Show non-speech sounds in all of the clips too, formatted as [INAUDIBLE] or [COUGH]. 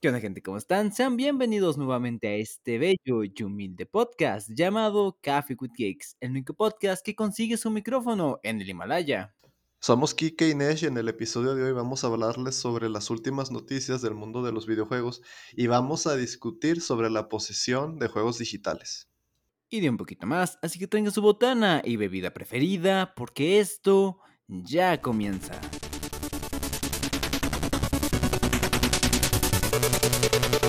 ¿Qué onda gente? ¿Cómo están? Sean bienvenidos nuevamente a este bello y humilde podcast llamado Coffee with Cakes, el único podcast que consigue su micrófono en el Himalaya. Somos Kike y Nesh y en el episodio de hoy vamos a hablarles sobre las últimas noticias del mundo de los videojuegos y vamos a discutir sobre la posesión de juegos digitales. Y de un poquito más, así que tenga su botana y bebida preferida porque esto ya comienza. Thank you.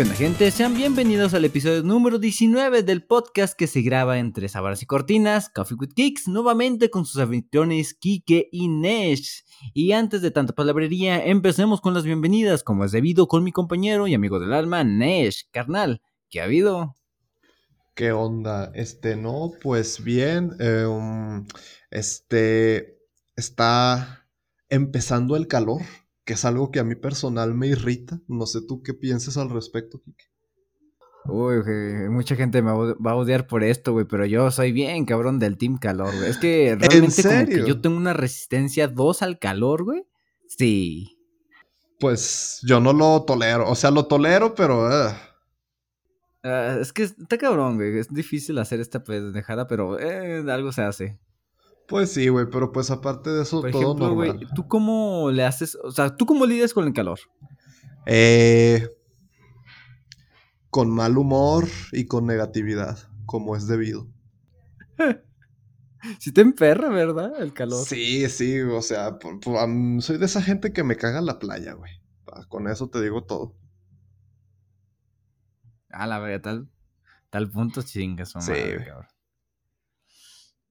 ¿Qué onda gente? Sean bienvenidos al episodio número 19 del podcast que se graba entre sábanas y cortinas, Coffee with Kicks, nuevamente con sus anfitriones Kike y Nesh. Y antes de tanta palabrería, empecemos con las bienvenidas, como es debido con mi compañero y amigo del alma, Nesh. Carnal, ¿qué ha habido? ¿Qué onda? Este, no, pues bien, um, este, está empezando el calor que es algo que a mí personal me irrita. No sé tú qué pienses al respecto, Kike. Uy, mucha gente me va a odiar por esto, güey, pero yo soy bien cabrón del Team Calor, güey. Es que [LAUGHS] realmente como que yo tengo una resistencia 2 al calor, güey. Sí. Pues yo no lo tolero, o sea, lo tolero, pero... Ah, es que está cabrón, güey. Es difícil hacer esta pendejada, pero eh, algo se hace. Pues sí, güey, pero pues aparte de eso, todo normal. Güey, ¿tú cómo le haces, o sea, tú cómo lidias con el calor? Eh, con mal humor y con negatividad, como es debido. [LAUGHS] Si te emperra, ¿verdad? El calor. Sí, sí, o sea, soy de esa gente que me caga la playa, güey. Con eso te digo todo. Ah, la verdad, tal, tal punto chingas, sí, cabrón.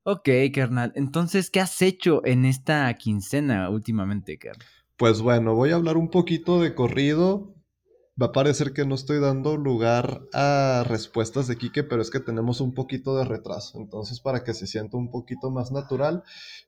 Ok, carnal. Entonces, ¿qué has hecho en esta quincena últimamente, carnal? Pues bueno, voy a hablar un poquito de corrido. Va a parecer que no estoy dando lugar a respuestas de Quique, pero es que tenemos un poquito de retraso. Entonces, para que se sienta un poquito más natural,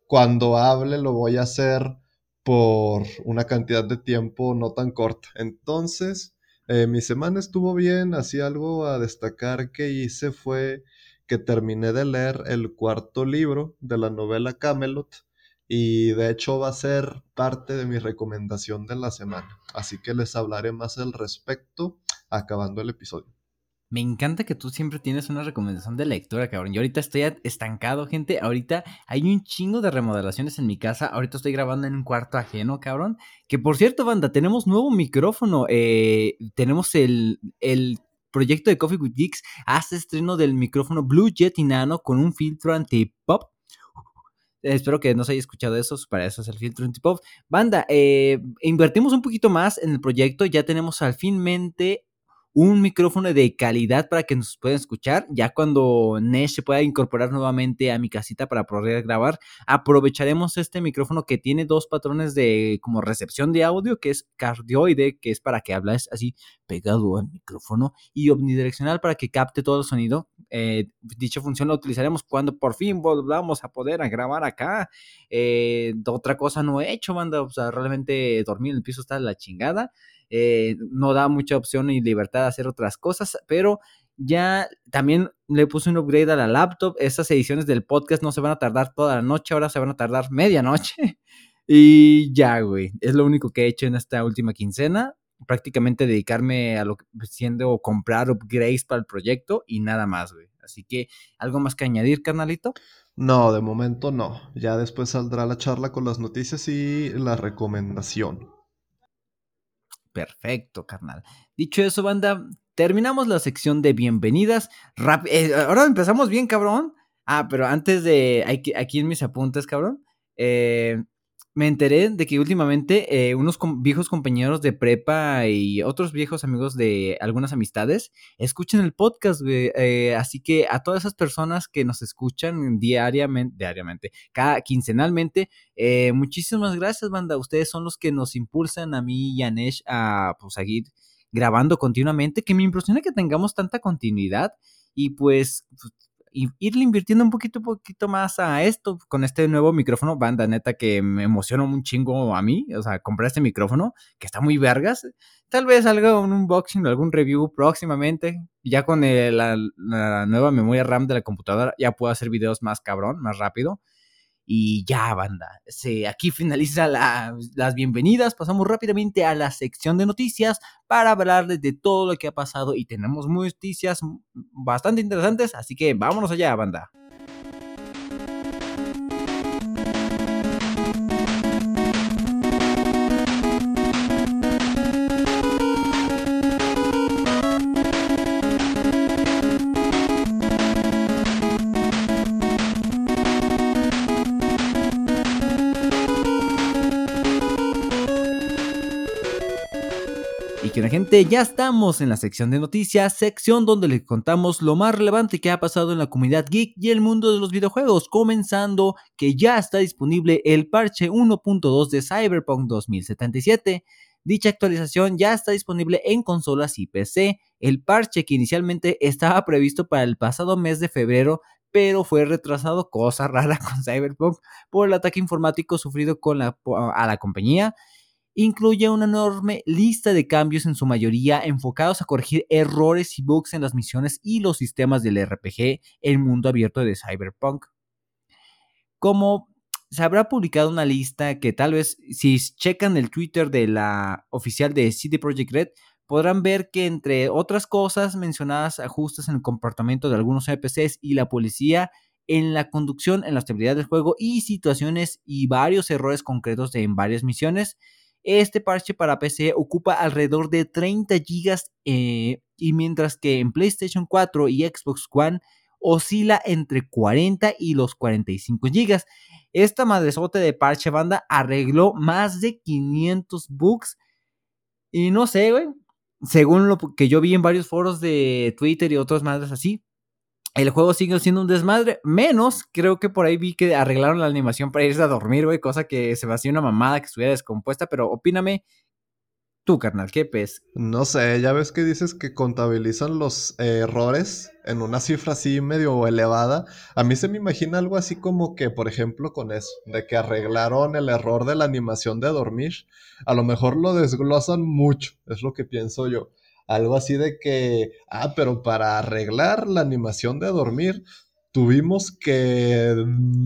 cuando hable lo voy a hacer por una cantidad de tiempo no tan corta. Entonces, eh, mi semana estuvo bien. Así algo a destacar que hice fue que terminé de leer el cuarto libro de la novela Camelot y de hecho va a ser parte de mi recomendación de la semana. Así que les hablaré más al respecto acabando el episodio. Me encanta que tú siempre tienes una recomendación de lectura, cabrón. Yo ahorita estoy estancado, gente. Ahorita hay un chingo de remodelaciones en mi casa. Ahorita estoy grabando en un cuarto ajeno, cabrón. Que por cierto, banda, tenemos nuevo micrófono. Eh, tenemos el, el proyecto de Coffee with Geeks hace estreno del micrófono Blue Yeti Nano con un filtro anti-pop. Espero que no se haya escuchado eso, para eso es el filtro anti-pop. Banda, eh, invertimos un poquito más en el proyecto, ya tenemos al finmente un micrófono de calidad para que nos puedan escuchar. Ya cuando Nesh se pueda incorporar nuevamente a mi casita para poder grabar, aprovecharemos este micrófono que tiene dos patrones de como recepción de audio, que es cardioide, que es para que hables así pegado al micrófono, y omnidireccional para que capte todo el sonido. Eh, dicha función la utilizaremos cuando por fin volvamos a poder grabar acá. Eh, otra cosa no he hecho, manda, o sea, realmente dormir en el piso está la chingada. Eh, no da mucha opción y libertad de hacer otras cosas, pero ya también le puse un upgrade a la laptop. Estas ediciones del podcast no se van a tardar toda la noche, ahora se van a tardar medianoche. [LAUGHS] Y ya, güey, es lo único que he hecho en esta última quincena. Prácticamente dedicarme a lo que siendo comprar upgrades para el proyecto y nada más, güey. Así que, ¿algo más que añadir, carnalito? No, de momento no. Ya después saldrá la charla con las noticias y la recomendación. Perfecto, carnal. Dicho eso, banda, terminamos la sección de bienvenidas. Eh, ahora empezamos bien, cabrón. Ah, pero antes de. Aquí en mis apuntes, cabrón. Eh, me enteré de que últimamente eh, unos viejos compañeros de prepa y otros viejos amigos de algunas amistades escuchan el podcast, eh, así que a todas esas personas que nos escuchan diariamente, diariamente, cada quincenalmente, eh, muchísimas gracias, banda. Ustedes son los que nos impulsan a mí y a Nesh a pues, seguir grabando continuamente, que me impresiona que tengamos tanta continuidad y pues, pues irle invirtiendo un poquito, poquito más a esto con este nuevo micrófono, banda neta que me emociona un chingo a mí, o sea, comprar este micrófono que está muy vergas. Tal vez salga un unboxing o algún review próximamente. Ya con la, la, nueva memoria RAM de la computadora ya puedo hacer videos más cabrón, más rápido. Y ya, banda. Se, aquí finaliza las bienvenidas. Pasamos rápidamente a la sección de noticias para hablarles de todo lo que ha pasado. Y tenemos noticias bastante interesantes. Así que vámonos allá, banda. Gente, ya estamos en la sección de noticias, sección donde les contamos lo más relevante que ha pasado en la comunidad geek y el mundo de los videojuegos, comenzando que ya está disponible el parche 1.2 de Cyberpunk 2077. Dicha actualización ya está disponible en consolas y PC. El parche que inicialmente estaba previsto para el pasado mes de febrero, pero fue retrasado, cosa rara [LAUGHS] con Cyberpunk, por el ataque informático sufrido con la, a la compañía incluye una enorme lista de cambios en su mayoría enfocados a corregir errores y bugs en las misiones y los sistemas del RPG, el mundo abierto de Cyberpunk. Como se habrá publicado una lista que tal vez si checan el Twitter de la oficial de CD Projekt Red, podrán ver que entre otras cosas mencionadas ajustes en el comportamiento de algunos NPCs y la policía, en la conducción, en la estabilidad del juego y situaciones y varios errores concretos en varias misiones, este parche para PC ocupa alrededor de 30 GB eh, y mientras que en PlayStation 4 y Xbox One oscila entre 40 y los 45 GB. Esta madresote de parche banda arregló más de 500 bugs y no sé, güey. Según lo que yo vi en varios foros de Twitter y otras madres así, el juego sigue siendo un desmadre. Menos, creo que por ahí vi que arreglaron la animación para irse a dormir, güey. Cosa que se me hacía una mamada que estuviera descompuesta. Pero opíname tú, carnal, ¿qué pes? No sé, ya ves que dices que contabilizan los errores en una cifra así medio elevada. A mí se me imagina algo así como que, por ejemplo, con eso, de que arreglaron el error de la animación de dormir. A lo mejor lo desglosan mucho, es lo que pienso yo. Algo así de que, ah, pero para arreglar la animación de dormir, tuvimos que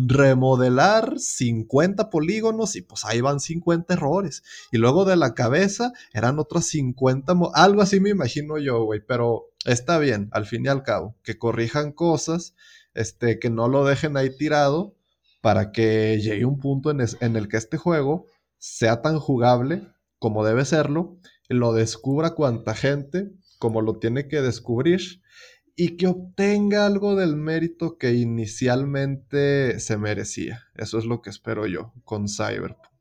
remodelar 50 polígonos y pues ahí van 50 errores. Y luego de la cabeza eran otros 50, algo así me imagino yo, güey, pero está bien, al fin y al cabo, que corrijan cosas, este, que no lo dejen ahí tirado para que llegue un punto en el que este juego sea tan jugable como debe serlo lo descubra cuanta gente como lo tiene que descubrir y que obtenga algo del mérito que inicialmente se merecía. Eso es lo que espero yo con Cyberpunk.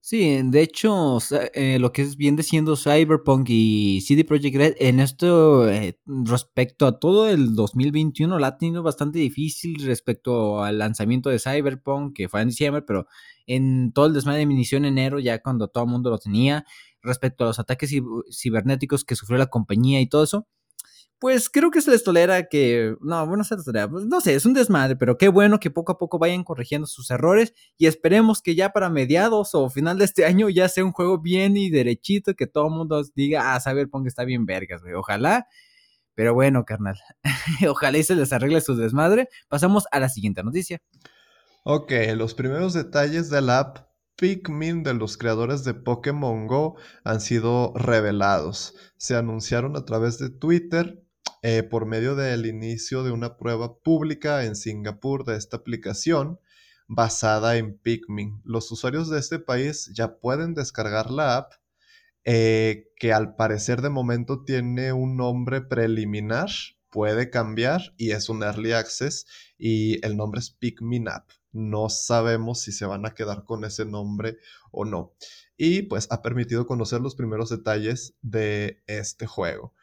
Sí, de hecho, eh, lo que es bien diciendo Cyberpunk y CD Projekt Red en esto eh, respecto a todo el 2021 la ha tenido bastante difícil respecto al lanzamiento de Cyberpunk que fue en diciembre, pero en todo el desmadre de inició en enero ya cuando todo el mundo lo tenía respecto a los ataques cibernéticos que sufrió la compañía y todo eso, pues creo que se les tolera que, no, bueno, se les tolera, pues, no sé, es un desmadre, pero qué bueno que poco a poco vayan corrigiendo sus errores y esperemos que ya para mediados o final de este [LAUGHS] año ya sea un juego bien y derechito, que todo el mundo diga, ah, Cyberpunk está bien vergas, güey, ojalá. Pero bueno, carnal, [LAUGHS] ojalá y se les arregle su desmadre. Pasamos a la siguiente noticia. Ok, los primeros detalles de la app Pikmin de los creadores de Pokémon Go han sido revelados. Se anunciaron a través de Twitter eh, por medio del inicio de una prueba pública en Singapur de esta aplicación basada en Pikmin. Los usuarios de este país ya pueden descargar la app eh, que al parecer de momento tiene un nombre preliminar, puede cambiar y es un early access y el nombre es Pikmin App no sabemos si se van a quedar con ese nombre o no. Y pues ha permitido conocer los primeros detalles de este juego.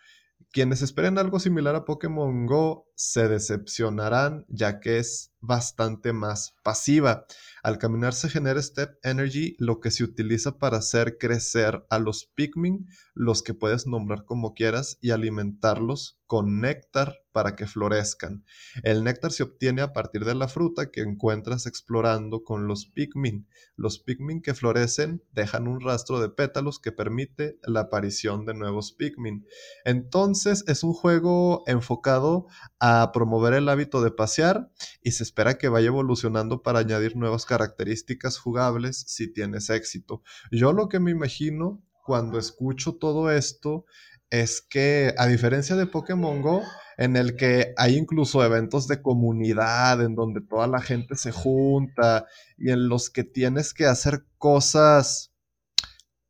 Quienes esperen algo similar a Pokémon Go se decepcionarán ya que es bastante más pasiva. Al caminar se genera Step Energy, lo que se utiliza para hacer crecer a los Pikmin, los que puedes nombrar como quieras, y alimentarlos con néctar para que florezcan. El néctar se obtiene a partir de la fruta que encuentras explorando con los Pikmin. Los Pikmin que florecen dejan un rastro de pétalos que permite la aparición de nuevos Pikmin. Entonces es un juego enfocado a promover el hábito de pasear y se espera que vaya evolucionando para añadir nuevas características jugables si tienes éxito. Yo lo que me imagino cuando escucho todo esto es que a diferencia de Pokémon Go, en el que hay incluso eventos de comunidad en donde toda la gente se junta y en los que tienes que hacer cosas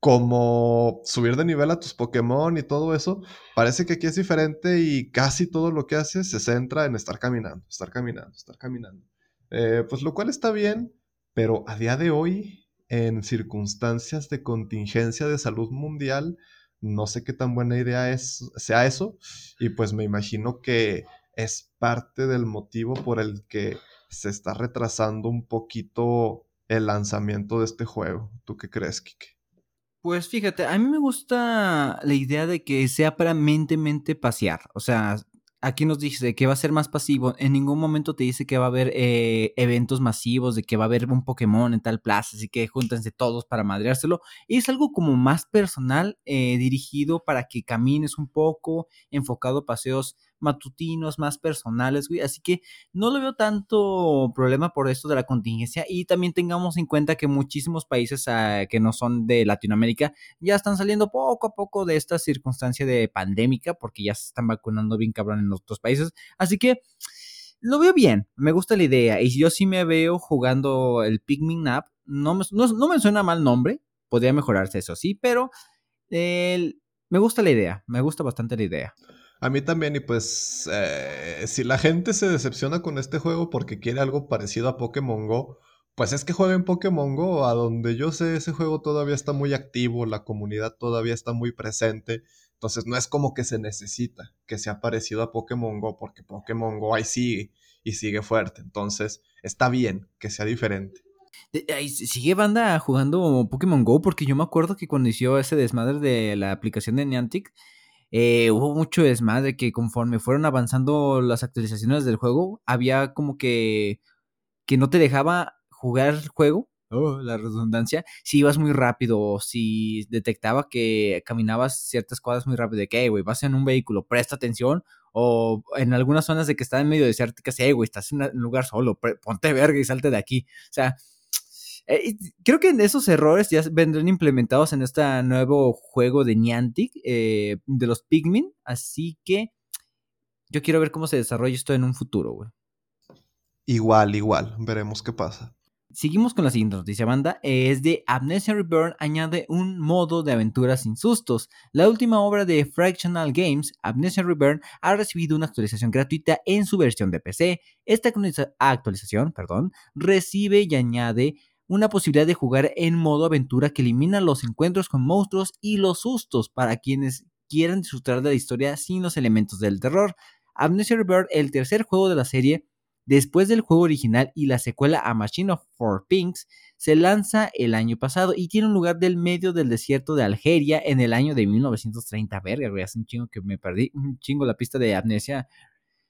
como subir de nivel a tus Pokémon y todo eso, parece que aquí es diferente y casi todo lo que haces se centra en estar caminando, estar caminando, estar caminando. Eh, pues lo cual está bien, pero a día de hoy, en circunstancias de contingencia de salud mundial, no sé qué tan buena idea es, sea eso. Y pues me imagino que es parte del motivo por el que se está retrasando un poquito el lanzamiento de este juego. ¿Tú qué crees, Kike? Pues fíjate, a mí me gusta la idea de que sea para mente, mente pasear. O sea, aquí nos dice que va a ser más pasivo. En ningún momento te dice que va a haber eh, eventos masivos, de que va a haber un Pokémon en tal plaza, así que júntense todos para madreárselo. Y es algo como más personal, eh, dirigido para que camines un poco, enfocado a paseos matutinos, más personales, güey. Así que no lo veo tanto problema por esto de la contingencia. Y también tengamos en cuenta que muchísimos países ah, que no son de Latinoamérica ya están saliendo poco a poco de esta circunstancia de pandémica, porque ya se están vacunando bien cabrón en otros países. Así que lo veo bien, me gusta la idea. Y yo sí me veo jugando el Pikmin App. No me, no, me suena mal nombre, podría mejorarse eso sí, pero me gusta la idea, me gusta bastante la idea. A mí también, y pues eh, si la gente se decepciona con este juego porque quiere algo parecido a Pokémon Go, pues es que juega en Pokémon Go, a donde yo sé ese juego todavía está muy activo, la comunidad todavía está muy presente, entonces no es como que se necesita que sea parecido a Pokémon Go, porque Pokémon Go ahí sigue y sigue fuerte, entonces está bien que sea diferente. Sigue banda jugando Pokémon Go porque yo me acuerdo que cuando inició ese desmadre de la aplicación de Niantic, eh, hubo mucho desmadre que conforme fueron avanzando las actualizaciones del juego, había como que, que no te dejaba jugar el juego, oh, la redundancia, si ibas muy rápido o si detectaba que caminabas ciertas cuadras muy rápido, de que, güey, vas en un vehículo, presta atención, o en algunas zonas de que está en medio desérticas, hey, güey, estás en un lugar solo, ponte verga y salte de aquí. O sea, eh, creo que esos errores ya vendrán implementados en este nuevo juego de Niantic, eh, de los Pikmin. Así que yo quiero ver cómo se desarrolla esto en un futuro, güey. Igual, igual. Veremos qué pasa. Seguimos con la siguiente noticia, banda. Es de Amnesia Reborn añade un modo de aventura sin sustos. La última obra de Fractional Games, Amnesia Reborn, ha recibido una actualización gratuita en su versión de PC. Esta actualización, perdón, recibe y añade una posibilidad de jugar en modo aventura que elimina los encuentros con monstruos y los sustos para quienes quieran disfrutar de la historia sin los elementos del terror. Amnesia Rebirth, el tercer juego de la serie, después del juego original y la secuela a Machine of Four Pinks, se lanza el año pasado y tiene un lugar del medio del desierto de Algeria en el año de 1930. Verga, hace un chingo que me perdí, un chingo la pista de Amnesia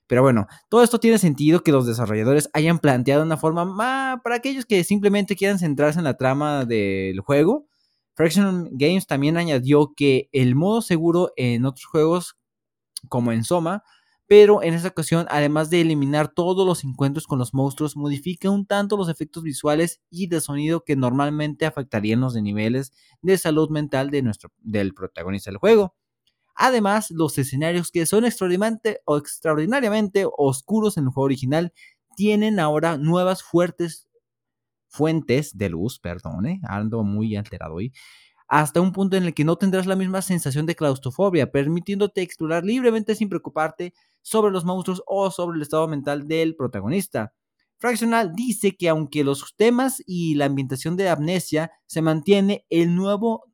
pero bueno, todo esto tiene sentido que los desarrolladores hayan planteado una forma más para aquellos que simplemente quieran centrarse en la trama del juego. Fraction Games también añadió que el modo seguro en otros juegos, como en Soma, pero en esta ocasión, además de eliminar todos los encuentros con los monstruos, modifica un tanto los efectos visuales y de sonido que normalmente afectarían los niveles de salud mental de nuestro, del protagonista del juego. Además, los escenarios que son extraordinariamente, oscuros en el juego original tienen ahora nuevas fuertes fuentes de luz, perdone, ando muy alterado hoy, hasta un punto en el que no tendrás la misma sensación de claustrofobia, permitiéndote explorar libremente sin preocuparte sobre los monstruos o sobre el estado mental del protagonista. Fractional dice que aunque los temas y la ambientación de Amnesia se mantiene, el nuevo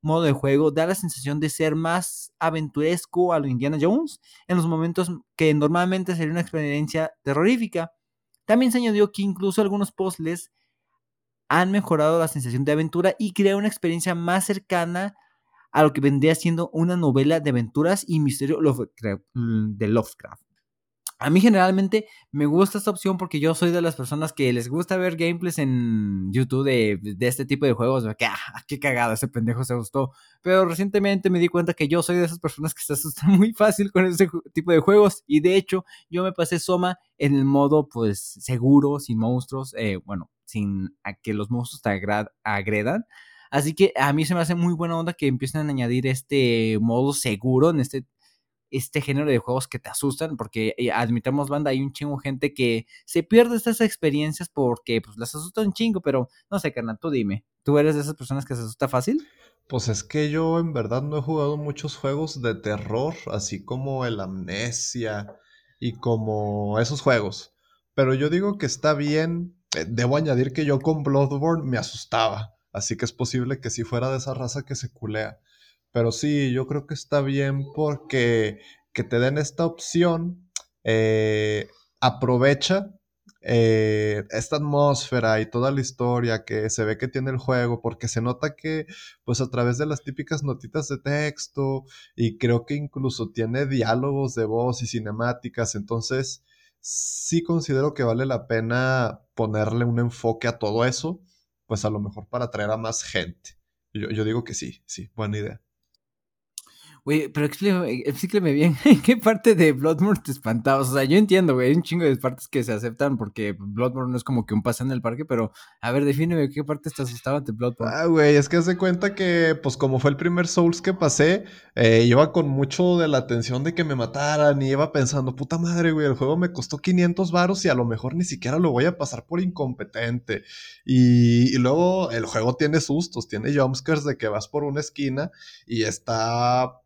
modo de juego da la sensación de ser más aventuresco a lo Indiana Jones en los momentos que normalmente sería una experiencia terrorífica. También se añadió que incluso algunos puzzles han mejorado la sensación de aventura y crea una experiencia más cercana a lo que vendría siendo una novela de aventuras y misterio de Lovecraft. A mí generalmente me gusta esta opción porque yo soy de las personas que les gusta ver gameplays en YouTube de, este tipo de juegos. que, ah, qué cagado, ese pendejo se gustó. Pero recientemente me di cuenta que yo soy de esas personas que se asustan [LAUGHS] muy fácil con ese tipo de juegos. Y de hecho, yo me pasé Soma en el modo, pues, seguro, sin monstruos. Eh, bueno, sin que los monstruos te agredan. Así que a mí se me hace muy buena onda que empiecen a añadir este modo seguro en este este género de juegos que te asustan, porque eh, admitamos, banda, hay un chingo gente que se pierde estas experiencias porque pues las asusta un chingo, pero no sé, carnal, tú dime, ¿tú eres de esas personas que se asusta fácil? Pues es que yo en verdad no he jugado muchos juegos de terror, así como el Amnesia y como esos juegos. Pero yo digo que está bien. Eh, debo añadir que yo con Bloodborne me asustaba. Así que es posible que si fuera de esa raza que se culea. Pero sí, yo creo que está bien porque que te den esta opción, eh, aprovecha eh, esta atmósfera y toda la historia que se ve que tiene el juego, porque se nota que, pues a través de las típicas notitas de texto, y creo que incluso tiene diálogos de voz y cinemáticas, entonces sí considero que vale la pena ponerle un enfoque a todo eso, pues a lo mejor para atraer a más gente. Yo, yo digo que sí, sí, buena idea. Güey, pero explícame, explícame bien, [LAUGHS] ¿en qué parte de Bloodborne te espantabas? O sea, yo entiendo, güey, hay un chingo de partes que se aceptan porque Bloodborne no es como que un paseo en el parque, pero a ver, defíneme qué partes te asustaban de Bloodborne. Ah, güey, es que hace cuenta que, pues como fue el primer Souls que pasé, eh, iba con mucho de la atención de que me mataran y iba pensando, puta madre, güey, el juego me costó 500 varos y a lo mejor ni siquiera lo voy a pasar por incompetente. Y, y luego el juego tiene sustos, tiene jumpscares de que vas por una esquina y está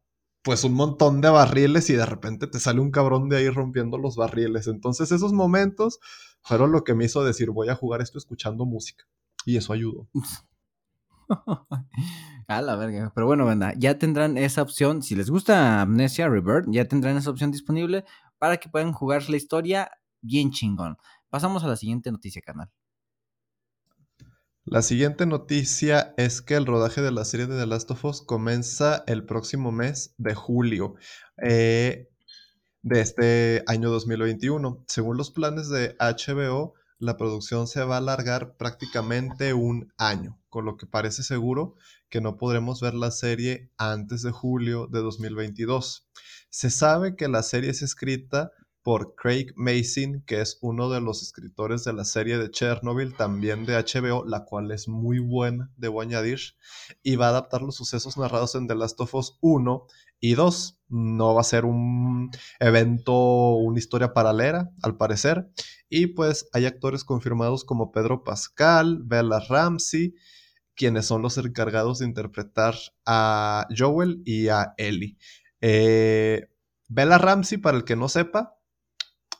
pues un montón de barriles y de repente te sale un cabrón de ahí rompiendo los barriles. Entonces esos momentos fueron lo que me hizo decir voy a jugar esto escuchando música. Y eso ayudó. [LAUGHS] a la verga. Pero bueno, banda, ya tendrán esa opción. Si les gusta Amnesia Rebirth, ya tendrán esa opción disponible para que puedan jugar la historia bien chingón. Pasamos a la siguiente noticia, canal. La siguiente noticia es que el rodaje de la serie de The Last of Us comienza el próximo mes de julio eh, de este año 2021. Según los planes de HBO, la producción se va a alargar prácticamente un año, con lo que parece seguro que no podremos ver la serie antes de julio de 2022. Se sabe que la serie es escrita por Craig Mason, que es uno de los escritores de la serie de Chernobyl, también de HBO, la cual es muy buena, debo añadir, y va a adaptar los sucesos narrados en The Last of Us 1 y 2. No va a ser un evento, una historia paralela, al parecer. Y pues hay actores confirmados como Pedro Pascal, Bella Ramsey, quienes son los encargados de interpretar a Joel y a Ellie. Eh, Bella Ramsey, para el que no sepa,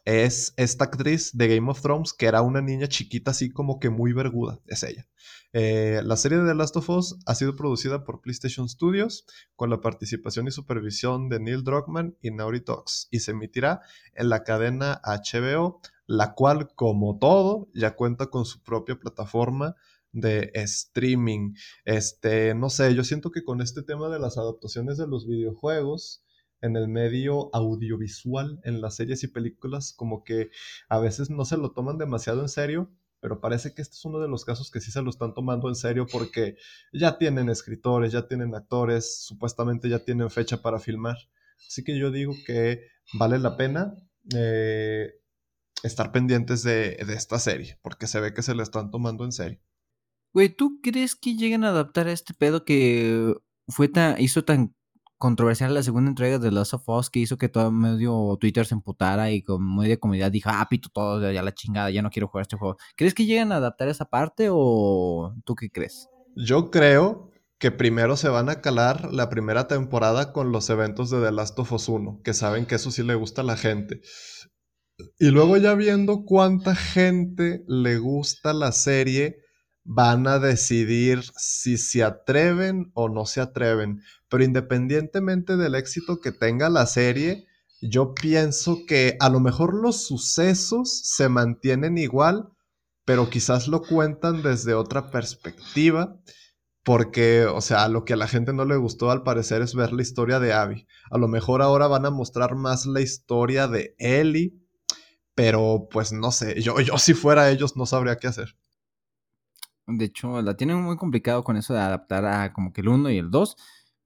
es esta actriz de Game of Thrones que era una niña chiquita así como que muy verguda, es ella. Eh, la serie de The Last of Us ha sido producida por PlayStation Studios con la participación y supervisión de Neil Druckmann y Naughty Dogs y se emitirá en la cadena HBO, la cual como todo ya cuenta con su propia plataforma de streaming. Este, no sé, yo siento que con este tema de las adaptaciones de los videojuegos, en el medio audiovisual, en las series y películas, como que a veces no se lo toman demasiado en serio, pero parece que este es uno de los casos que sí se lo están tomando en serio porque ya tienen escritores, ya tienen actores, supuestamente ya tienen fecha para filmar. Así que yo digo que vale la pena eh, estar pendientes de, de, esta serie, porque se ve que se la están tomando en serio. Güey, ¿tú crees que lleguen a adaptar a este pedo que fue hizo tan controversial la segunda entrega de Last of Us que hizo que todo medio Twitter se emputara y con media comunidad dijo, ah, pito todo, ya la chingada, ya no quiero jugar este juego. ¿Crees que lleguen a adaptar esa parte o tú qué crees? Yo creo que primero se van a calar la primera temporada con los eventos de The Last of Us 1, que saben que eso sí le gusta a la gente. Y luego ya viendo cuánta gente le gusta la serie, van a decidir si se atreven o no se atreven. Pero independientemente del éxito que tenga la serie, yo pienso que a lo mejor los sucesos se mantienen igual, pero quizás lo cuentan desde otra perspectiva, porque, o sea, lo que a la gente no le gustó al parecer es ver la historia de Abby. A lo mejor ahora van a mostrar más la historia de Ellie, pero pues no sé, yo, yo si fuera ellos no sabría qué hacer. De hecho, la tienen muy complicado con eso de adaptar a como que el 1 y el 2,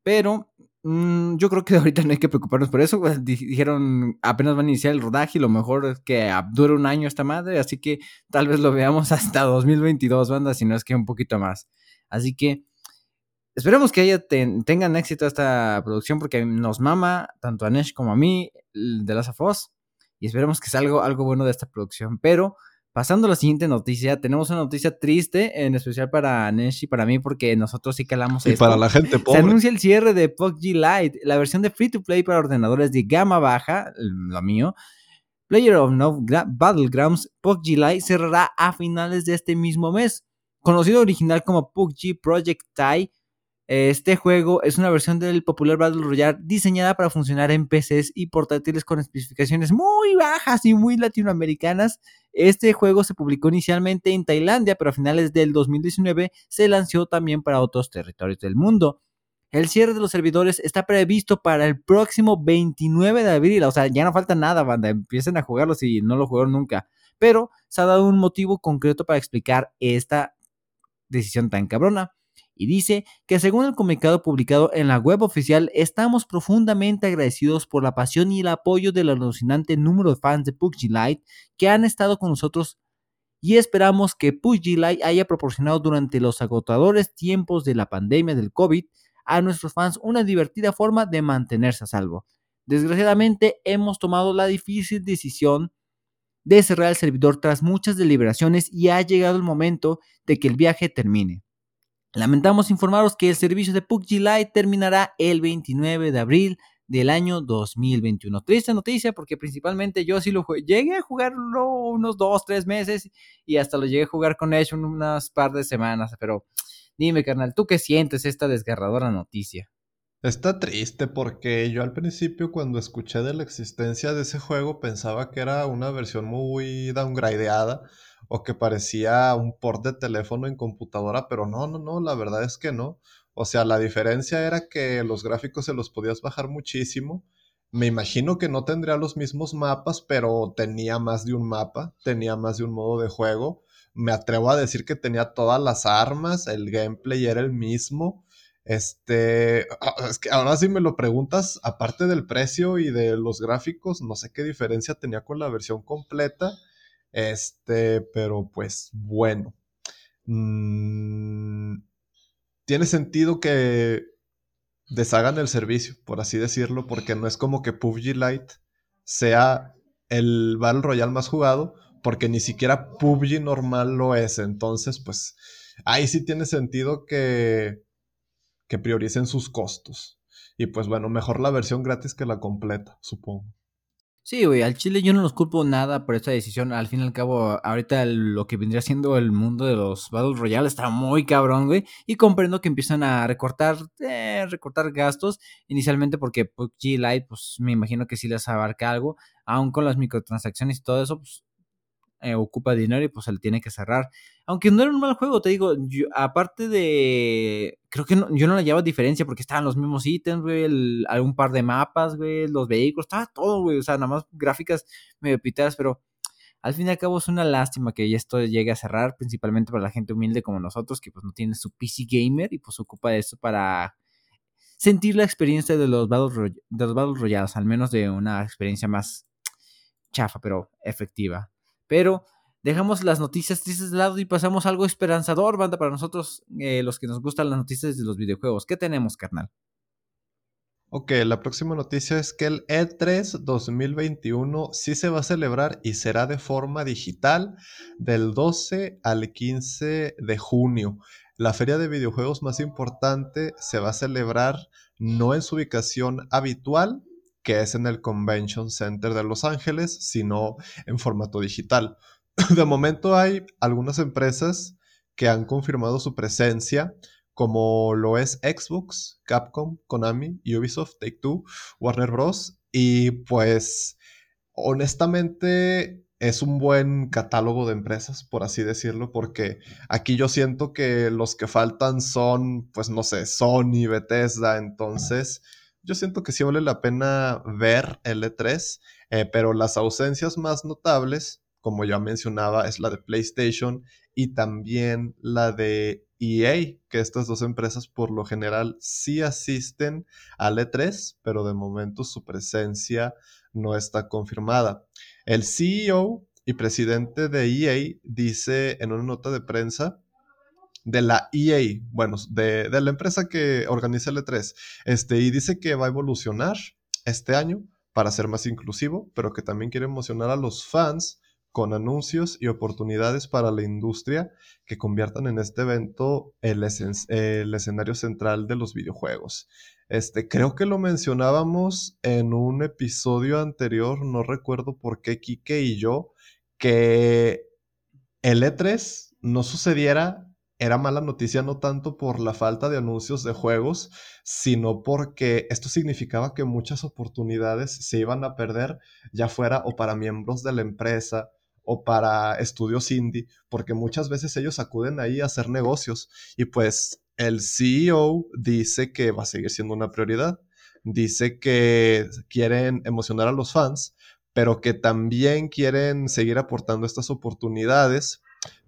pero mm, yo creo que [LAUGHS] ahorita no hay que preocuparnos por eso. Pues, dijeron, apenas van a iniciar el rodaje y lo mejor es que dure un año esta madre, así que tal vez lo veamos [LAUGHS] hasta 2022, banda, si no es que un poquito más. Así que esperemos que haya tengan éxito esta producción porque nos mama tanto a Nesh como a mí de Last of Us y esperemos que salga algo bueno de esta producción, pero Pasando a la siguiente noticia, tenemos una noticia triste, en especial para Nesh y para mí, porque nosotros sí calamos Y para la gente pobre. Se anuncia el cierre de PUBG Lite, la versión de free to play para ordenadores de gama baja, lo mío. Player of No Battlegrounds, PUBG Lite cerrará a finales de este mismo mes. Conocido original como PUBG Project Tai, este juego es una versión del popular Battle Royale diseñada para funcionar en PCs y portátiles con especificaciones muy bajas y muy latinoamericanas. Este juego se publicó inicialmente en Tailandia, pero a finales del 2019 se lanzó también para otros territorios del mundo. El cierre de los servidores está previsto para el próximo 29 de abril. O sea, ya no falta nada, banda. Empiecen a jugarlo si no lo jugaron nunca. Pero se ha dado un motivo concreto para explicar esta decisión tan cabrona y dice que según el comunicado publicado en la web oficial, estamos profundamente agradecidos por la pasión y el apoyo del alucinante número de fans de Lite que han estado con nosotros y esperamos que Lite haya proporcionado durante los agotadores tiempos de la pandemia del COVID a nuestros fans una divertida forma de mantenerse a salvo. Desgraciadamente hemos tomado la difícil decisión de cerrar el servidor tras muchas deliberaciones y ha llegado el momento de que el viaje termine. Lamentamos informaros que el servicio de PUBG Lite terminará el 29 de abril del año 2021. Triste noticia porque principalmente yo sí lo. Llegué a jugarlo unos dos, tres meses y hasta lo llegué a jugar con ellos unas par de semanas. Pero dime, carnal, ¿tú qué sientes esta desgarradora noticia? Está triste porque yo al principio cuando escuché de la existencia de ese juego pensaba que era una versión muy downgradeada o que parecía un port de teléfono en computadora, pero no, no, no, la verdad es que no. O sea, la diferencia era que los gráficos se los podías bajar muchísimo. Me imagino que no tendría los mismos mapas, pero tenía más de un mapa, tenía más de un modo de juego. Me atrevo a decir que tenía todas las armas, el gameplay era el mismo. Este, ah, es que ahora si me lo preguntas, aparte del precio y de los gráficos, no sé qué diferencia tenía con la versión completa. Este, pero pues bueno. Mm, tiene sentido que deshagan el servicio, por así decirlo, porque no es como que PUBG Lite sea el Battle Royale más jugado, porque ni siquiera PUBG normal lo es. Entonces, pues ahí sí tiene sentido que, que prioricen sus costos. Y pues bueno, mejor la versión gratis que la completa, supongo. Sí, güey, al Chile yo no los culpo nada por esta decisión. Al fin y al cabo, ahorita lo que vendría siendo el mundo de los Battle Royale está muy cabrón, güey. Y comprendo que empiezan a recortar, eh, recortar gastos. Inicialmente porque PUBG Lite, pues me imagino que sí les abarca algo. Aún con las microtransacciones y todo eso, pues eh, ocupa dinero y pues él tiene que cerrar. Aunque no era un mal juego, te digo, aparte de... Creo que yo no le llevaba diferencia porque estaban los mismos ítems, güey, algún par de mapas, güey, los vehículos, estaba todo, güey, o sea, nada más gráficas medio pitadas, pero al fin y al cabo es una lástima que esto llegue a cerrar, principalmente para la gente humilde como nosotros, que pues no tiene su PC gamer y pues ocupa de eso para sentir la experiencia de los Battle, de los Battle Royales, al menos de una experiencia más chafa, pero efectiva. Pero dejamos las noticias tristes de lado y pasamos algo esperanzador, banda, para nosotros, eh, los que nos gustan las noticias de los videojuegos. ¿Qué tenemos, carnal? Ok, la próxima noticia es que el E3 2021 sí se va a celebrar y será de forma digital del 12 al 15 de junio. La feria de videojuegos más importante se va a celebrar no en su ubicación habitual, que es en el Convention Center de Los Ángeles, sino en formato digital. [LAUGHS] De momento hay algunas empresas que han confirmado su presencia, como lo es Xbox, Capcom, Konami, Ubisoft, Take-Two, Warner Bros. Y pues, honestamente, es un buen catálogo de empresas, por así decirlo, porque aquí yo siento que los que faltan son, pues no sé, Sony, Bethesda, entonces yo siento que sí vale la pena ver el E3, eh, pero las ausencias más notables, como ya mencionaba, es la de PlayStation y también la de EA, que estas dos empresas por lo general sí asisten al E3, pero de momento su presencia no está confirmada. El CEO y presidente de EA dice en una nota de prensa de la EA, bueno, de, de, la empresa que organiza el E3, este, y dice que va a evolucionar este año para ser más inclusivo, pero que también quiere emocionar a los fans con anuncios y oportunidades para la industria que conviertan en este evento el, escenario central de los videojuegos. Este, creo que lo mencionábamos en un episodio anterior, no recuerdo por qué Kike y yo, que el E3 no sucediera era mala noticia no tanto por la falta de anuncios de juegos, sino porque esto significaba que muchas oportunidades se iban a perder, ya fuera o para miembros de la empresa o para estudios indie, porque muchas veces ellos acuden ahí a hacer negocios. Y pues el CEO dice que va a seguir siendo una prioridad, dice que quieren emocionar a los fans, pero que también quieren seguir aportando estas oportunidades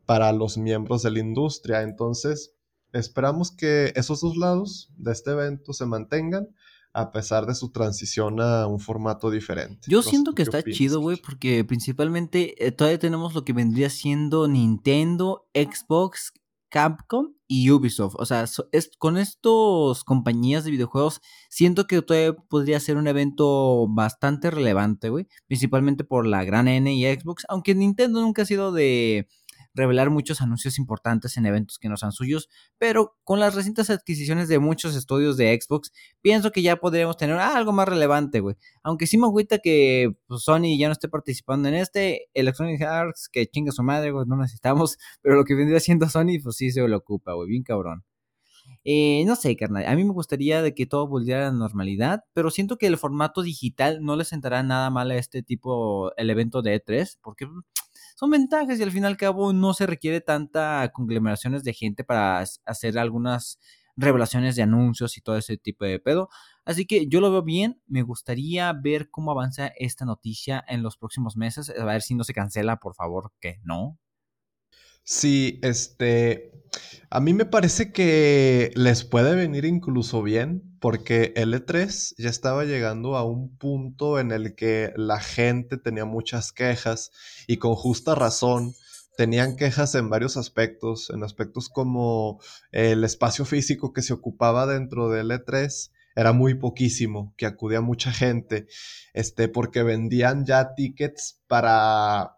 para los miembros de la industria. Entonces, esperamos que esos dos lados de este evento se mantengan a pesar de su transición a un formato diferente. Yo siento que está chido, güey, porque principalmente eh, todavía tenemos lo que vendría siendo Nintendo, Xbox, Capcom y Ubisoft. O sea, es, con estas compañías de videojuegos, siento que todavía podría ser un evento bastante relevante, güey. Principalmente por la gran N y Xbox. Aunque Nintendo nunca ha sido de revelar muchos anuncios importantes en eventos que no sean suyos, pero con las recientes adquisiciones de muchos estudios de Xbox, pienso que ya podríamos tener algo más relevante, güey. Aunque sí me agüita que pues, Sony ya no esté participando en este, Electronic Arts, que chinga su madre, güey, no necesitamos, [LAUGHS] pero lo que vendría siendo Sony, pues sí se lo ocupa, güey, bien cabrón. Eh, no sé, carnal. A mí me gustaría de que todo volviera a la normalidad, pero siento que el formato digital no le sentará nada mal a este tipo, el evento de E3, porque son ventajas y al fin y al cabo no se requiere tanta conglomeraciones de gente para hacer algunas revelaciones de anuncios y todo ese tipo de pedo. Así que yo lo veo bien, me gustaría ver cómo avanza esta noticia en los próximos meses, a ver si no se cancela, por favor, que no. Sí, este, a mí me parece que les puede venir incluso bien, porque el E3 ya estaba llegando a un punto en el que la gente tenía muchas quejas y con justa razón. Tenían quejas en varios aspectos, en aspectos como el espacio físico que se ocupaba dentro del E3 era muy poquísimo, que acudía mucha gente, este, porque vendían ya tickets para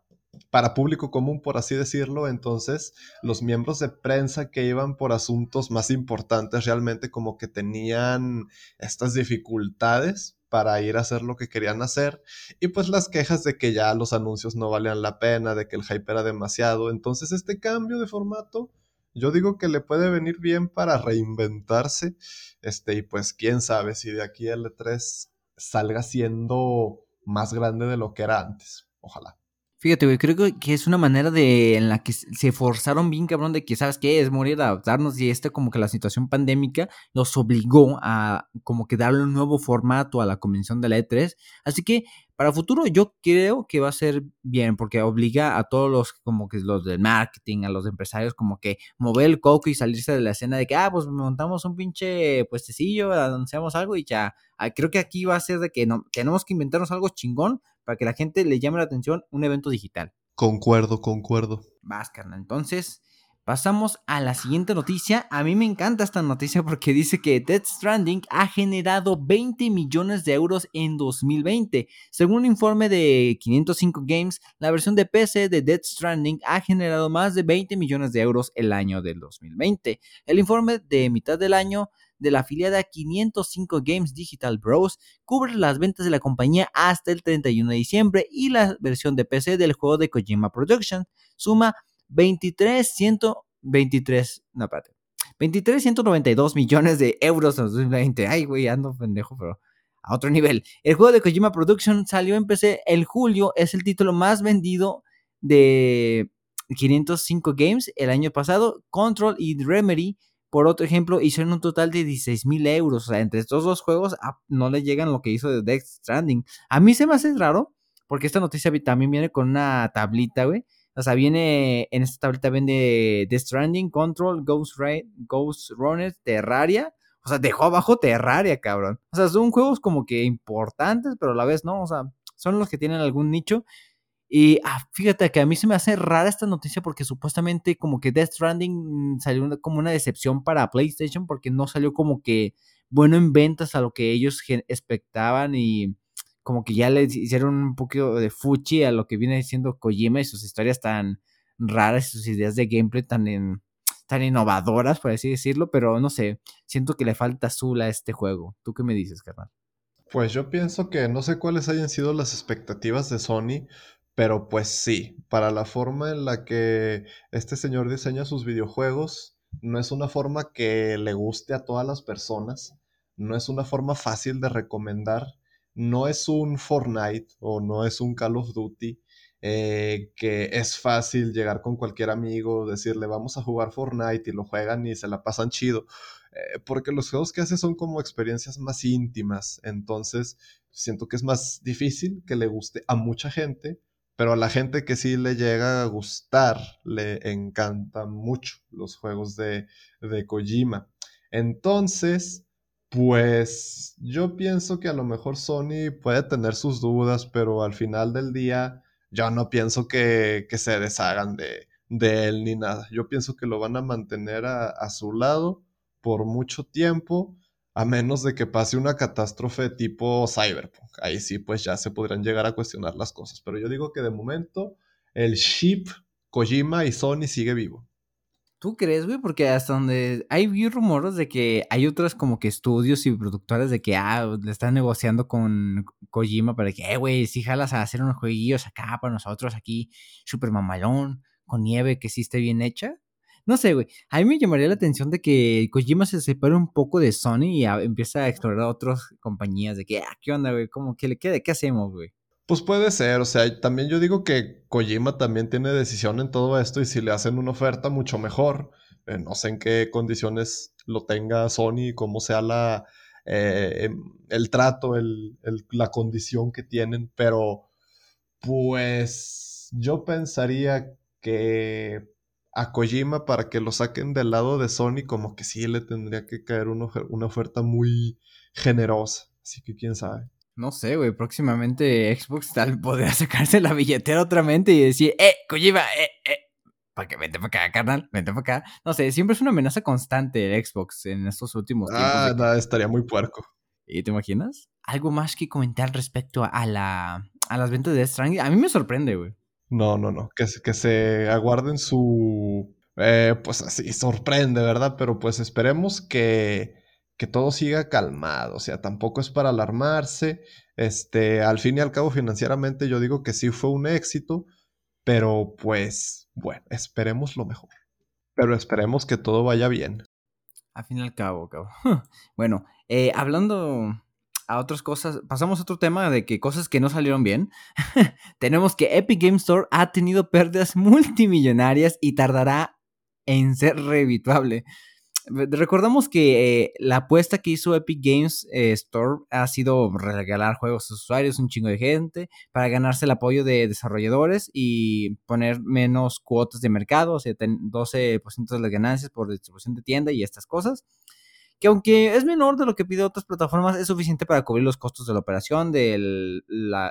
para público común, por así decirlo. Entonces, los miembros de prensa que iban por asuntos más importantes realmente como que tenían estas dificultades para ir a hacer lo que querían hacer. Y pues las quejas de que ya los anuncios no valían la pena, de que el hype era demasiado. Entonces, este cambio de formato, yo digo que le puede venir bien para reinventarse. Este, y pues quién sabe si de aquí el E3 salga siendo más grande de lo que era antes. Ojalá. Fíjate, güey, creo que es una manera de en la que se forzaron bien, cabrón, de que, ¿sabes qué? Es morir, adaptarnos y este como que la situación pandémica los obligó a como que darle un nuevo formato a la convención de la E3. Así que para futuro yo creo que va a ser bien porque obliga a todos los como que los del marketing, a los empresarios como que mover el coco y salirse de la escena de que, ah, pues montamos un pinche puestecillo, anunciamos algo y ya. Ah, creo que aquí va a ser de que no, tenemos que inventarnos algo chingón para que la gente le llame la atención un evento digital. Concuerdo, concuerdo. Vas, carnal. Entonces, pasamos a la siguiente noticia. A mí me encanta esta noticia porque dice que Dead Stranding ha generado 20 millones de euros en 2020. Según un informe de 505 Games, la versión de PC de Dead Stranding ha generado más de 20 millones de euros el año del 2020. El informe de mitad del año de la afiliada 505 Games Digital Bros cubre las ventas de la compañía hasta el 31 de diciembre y la versión de PC del juego de Kojima Production suma 23.123, no, espérate, 23.192 millones de euros en 2020. Ay, güey, ando pendejo, pero a otro nivel. El juego de Kojima Production salió en PC el julio, es el título más vendido de 505 Games el año pasado. Control y Remedy, por otro ejemplo, hicieron un total de 16 mil euros. O sea, entre estos dos juegos ah, no le llegan lo que hizo de Death Stranding. A mí se me hace raro, porque esta noticia también viene con una tablita, güey. O sea, viene en esta tablita vende Death Stranding, Control, Ghost, Ghost Runner, Terraria. O sea, dejó abajo Terraria, cabrón. O sea, son juegos como que importantes, pero a la vez no. O sea, son los que tienen algún nicho. Y ah, fíjate que a mí se me hace rara esta noticia porque supuestamente como que Death Stranding salió como una decepción para PlayStation porque no salió como que bueno en ventas a lo que ellos expectaban y como que ya le hicieron un poquito de fuchi a lo que viene diciendo Kojima y sus historias tan raras y sus ideas de gameplay tan, tan innovadoras, por así decirlo, pero no sé, siento que le falta azul a este juego. ¿Tú qué me dices, carnal? Pues yo pienso que no sé cuáles hayan sido las expectativas de Sony, pero pues sí, para la forma en la que este señor diseña sus videojuegos, no es una forma que le guste a todas las personas, no es una forma fácil de recomendar, no es un Fortnite o no es un Call of Duty eh, que es fácil llegar con cualquier amigo, decirle vamos a jugar Fortnite y lo juegan y se la pasan chido, eh, porque los juegos que hace son como experiencias más íntimas, entonces siento que es más difícil que le guste a mucha gente pero a la gente que sí le llega a gustar, le encantan mucho los juegos de, de Kojima. Entonces, pues yo pienso que a lo mejor Sony puede tener sus dudas, pero al final del día yo no pienso que, se deshagan de, de, él ni nada. Yo pienso que lo van a mantener a, a su lado por mucho tiempo a menos de que pase una catástrofe tipo Cyberpunk. Ahí sí, pues ya se podrían llegar a cuestionar las cosas. Pero yo digo que de momento el ship Kojima y Sony sigue vivo. ¿Tú crees, güey? Porque hasta donde hay rumores de que hay otras como que estudios y productores de que ah, le están negociando con Kojima para que, eh, güey, si jalas a hacer unos jueguillos acá para nosotros aquí, super mamalón, con nieve que sí esté bien hecha. No sé, güey. A mí me llamaría la atención de que Kojima se separe un poco de Sony y empiece a explorar otras compañías. De que, ah, ¿qué onda, güey? ¿Cómo que le quede? ¿Qué hacemos, güey? Pues puede ser, o sea, también yo digo que Kojima también tiene decisión en todo esto y si le hacen una oferta mucho mejor, eh, no sé en qué condiciones lo tenga Sony, cómo sea la, eh, em, el trato, el, la condición que tienen, pero pues yo pensaría que a Kojima para que lo saquen del lado de Sony, como que sí le tendría que caer una, oferta muy generosa. Así que quién sabe. No sé, güey. Próximamente Xbox tal [LAUGHS] podría sacarse la billetera otra mente y decir, eh, Kojima, eh, eh. Para que vente para acá, carnal, vente para acá. No sé, siempre es una amenaza constante el Xbox en estos últimos tiempos. Ah, nada, estaría muy puerco. ¿Y te imaginas? ¿Algo más que comentar respecto a, la, a las ventas de Death Stranding? A mí me sorprende, güey. No, no, no. Que, que se aguarden su. Eh, pues así, sorprende, ¿verdad? Pero pues esperemos que, que todo siga calmado. O sea, tampoco es para alarmarse. Este, al fin y al cabo, financieramente, yo digo que sí fue un éxito. Pero pues, bueno, esperemos lo mejor. Pero esperemos que todo vaya bien. Al fin y al cabo, cabo. [LAUGHS] Bueno, eh, hablando a otras cosas, pasamos a otro tema de que cosas que no salieron bien. [LAUGHS] Tenemos que Epic Game Store ha tenido pérdidas [LAUGHS] multimillonarias y tardará en ser revituable. Recordamos que eh, la apuesta que hizo Epic Games eh, Store ha sido regalar juegos a usuarios, un chingo de gente, para ganarse el apoyo de desarrolladores y poner menos cuotas de mercado, o sea, 12% de las ganancias por distribución de tienda y estas cosas que aunque es menor de lo que pide otras plataformas, es suficiente para cubrir los costos de la operación, del,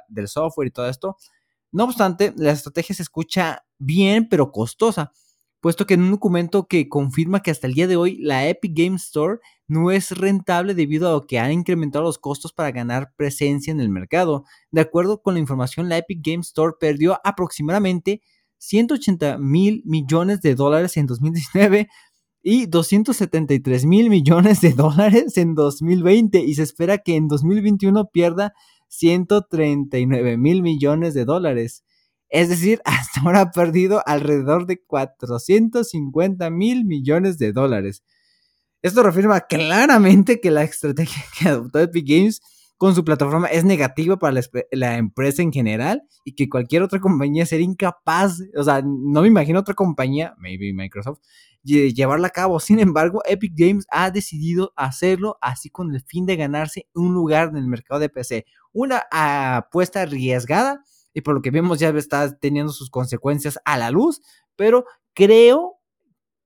del software y todo esto. No obstante, la estrategia se escucha bien, pero costosa, puesto que en un documento que confirma que hasta el día de hoy la Epic Game Store no es rentable debido a que han incrementado los costos para ganar presencia en el mercado. De acuerdo con la información, la Epic Game Store perdió aproximadamente 180 mil millones de dólares en 2019 y 273 mil millones de dólares en 2020 y se espera que en 2021 pierda 139 mil millones de dólares. Es decir, [LAUGHS] hasta ahora ha perdido alrededor de 450 mil millones de dólares. Esto reafirma claramente que la estrategia [LAUGHS] que adoptó Epic Games con su plataforma es negativa para la, empresa en general y que cualquier otra compañía sería incapaz, o sea, no me imagino otra compañía, maybe Microsoft, llevarla a cabo. Sin embargo, Epic Games ha decidido hacerlo así con el fin de ganarse un lugar en el mercado de PC. Una apuesta arriesgada y por lo que vemos ya está teniendo sus consecuencias a la luz, pero creo,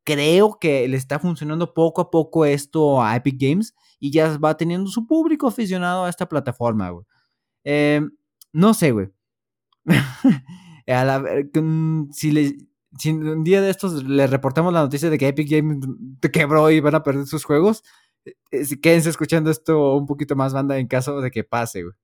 creo que le está funcionando poco a poco esto a Epic Games y ya va teniendo su público aficionado a esta plataforma, güey. Em, no sé, güey. [LAUGHS] si, le, si un día de estos le reportamos la noticia de que Epic Games te quebró y van a perder sus juegos, eh, eh, quédense escuchando esto un poquito más banda en caso de que pase, güey.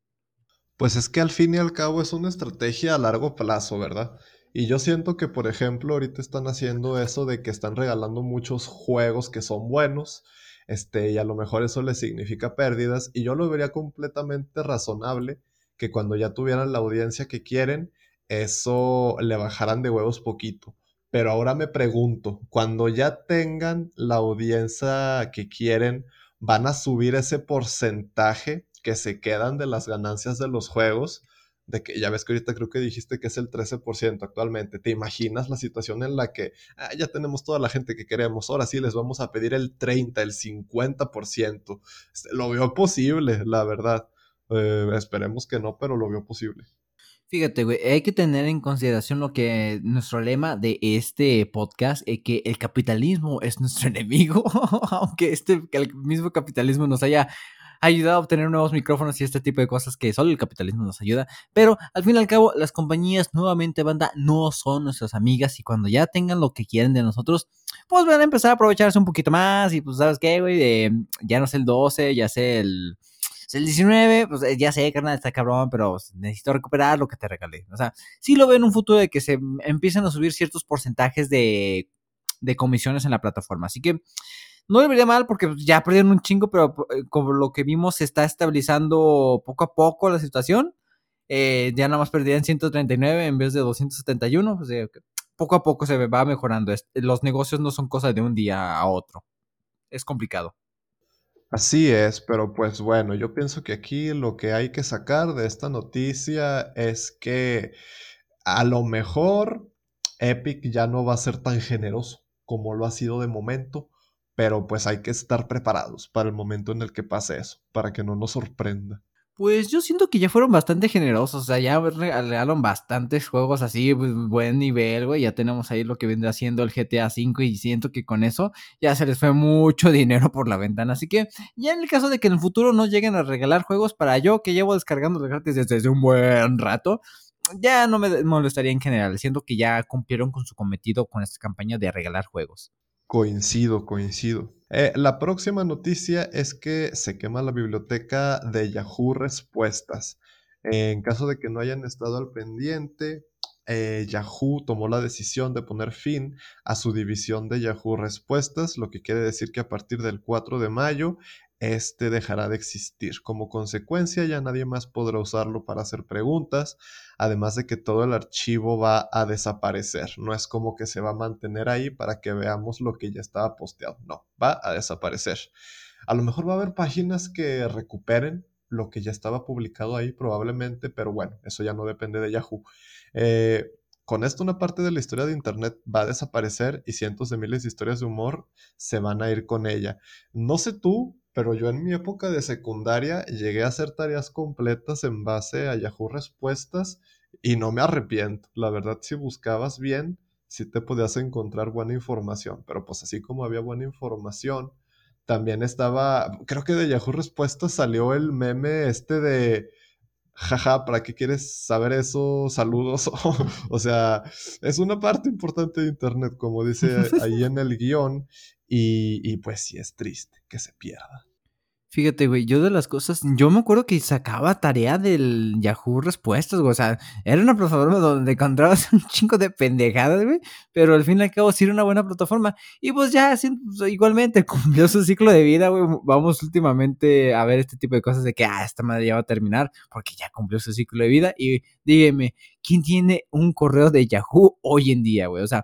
Pues es que al fin y al cabo es una estrategia a largo plazo, ¿verdad? Y yo siento que, por ejemplo, ahorita están haciendo eso de que están regalando muchos juegos que son buenos, este, y a lo mejor eso les significa pérdidas, y yo lo vería completamente razonable que cuando ya tuvieran la audiencia que quieren, eso le bajaran de huevos poquito. Pero ahora me pregunto, cuando ya tengan la audiencia que quieren, ¿van a subir ese porcentaje que se quedan de las ganancias de los juegos? de que ya ves que ahorita creo que dijiste que es el 13% actualmente. ¿Te imaginas la situación en la que ah, ya tenemos toda la gente que queremos? Ahora sí les vamos a pedir el 30, el 50%. Este, lo veo posible, la verdad. Eh, esperemos que no, pero lo veo posible. Fíjate, güey, hay que tener en consideración lo que nuestro lema de este podcast es que el capitalismo es nuestro [LAUGHS] enemigo, aunque este el mismo capitalismo nos haya ayudado a obtener nuevos micrófonos y este tipo de cosas que solo el capitalismo nos ayuda, pero al fin y al cabo las compañías nuevamente banda no son nuestras amigas y cuando ya tengan lo que quieren de nosotros, pues van a empezar a aprovecharse un poquito más y pues sabes qué, güey, ya no sé el 12, ya sé el el 19, pues eh, ya sé, carnal, está cabrón, pero necesito recuperar lo que te regalé. O sea, sí lo veo en un futuro de que se empiecen a subir ciertos porcentajes de, de comisiones en la plataforma. Así que no debería mal porque pues, ya perdieron un chingo, pero eh, como lo que vimos se está estabilizando poco a poco la situación. Eh, ya nada más perdían 139 en vez de 271. O sea, poco a poco se va mejorando. Los negocios no son cosas de un día a otro. Es complicado. Así es, pero pues bueno, yo pienso que aquí lo que hay que sacar de esta noticia es que a lo mejor Epic ya no va a ser tan generoso como lo ha sido de momento, pero pues hay que estar preparados para el momento en el que pase eso, para que no nos sorprenda. Pues yo siento que ya fueron bastante generosos, o sea, ya regalaron bastantes juegos así, pues, buen nivel, güey, ya tenemos ahí lo que vendrá haciendo el GTA V y siento que con eso ya se les fue mucho [LAUGHS] dinero por la ventana, así que ya en el caso de que en el futuro no lleguen a regalar juegos para yo que llevo descargando gratis desde un buen rato, ya no me molestaría en general, siento que ya cumplieron con su cometido con esta campaña de regalar juegos. Coincido, coincido. Eh, la próxima noticia es que se quema la biblioteca de Yahoo Respuestas. en caso de que no hayan estado al pendiente, eh, Yahoo tomó la decisión de poner fin a su división de Yahoo Respuestas, lo que quiere decir que a partir del 4 de mayo este dejará de existir. Como consecuencia, ya nadie más podrá usarlo para hacer preguntas, además de que todo el archivo va a desaparecer. No es como que se va a mantener ahí para que veamos lo que ya estaba posteado. No, va a desaparecer. A lo mejor va a haber páginas que recuperen lo que ya estaba publicado ahí probablemente, pero bueno, eso ya no depende de Yahoo. Eh, con esto una parte de la historia de Internet va a desaparecer y cientos de miles de historias de humor se van a ir con ella. No sé tú, pero yo en mi época de secundaria llegué a hacer tareas completas en base a Yahoo Respuestas y no me arrepiento. La verdad, si buscabas bien, sí te podías encontrar buena información, pero pues así como había buena información, también estaba, creo que de Yahoo Respuestas salió el meme este de, jaja, ¿para qué quieres saber eso? Saludos. [LAUGHS] o sea, es una parte importante de Internet, como dice [LAUGHS] ahí en el guion, y, pues sí es triste que se pierda. Fíjate, güey, yo de las cosas, yo me acuerdo que sacaba tarea del Yahoo Respuestas, güey, o sea, era una plataforma donde encontrabas [LAUGHS] un chingo de pendejadas, güey, pero al fin y al cabo sí era una buena plataforma. Y pues ya, pues, igualmente [LAUGHS] cumplió su ciclo de vida, güey. Vamos últimamente a ver este tipo de cosas de que, ah, esta madre ya va a terminar, porque ya cumplió su ciclo de vida. Y dígame, ¿quién tiene un correo de Yahoo hoy en día, güey? O sea,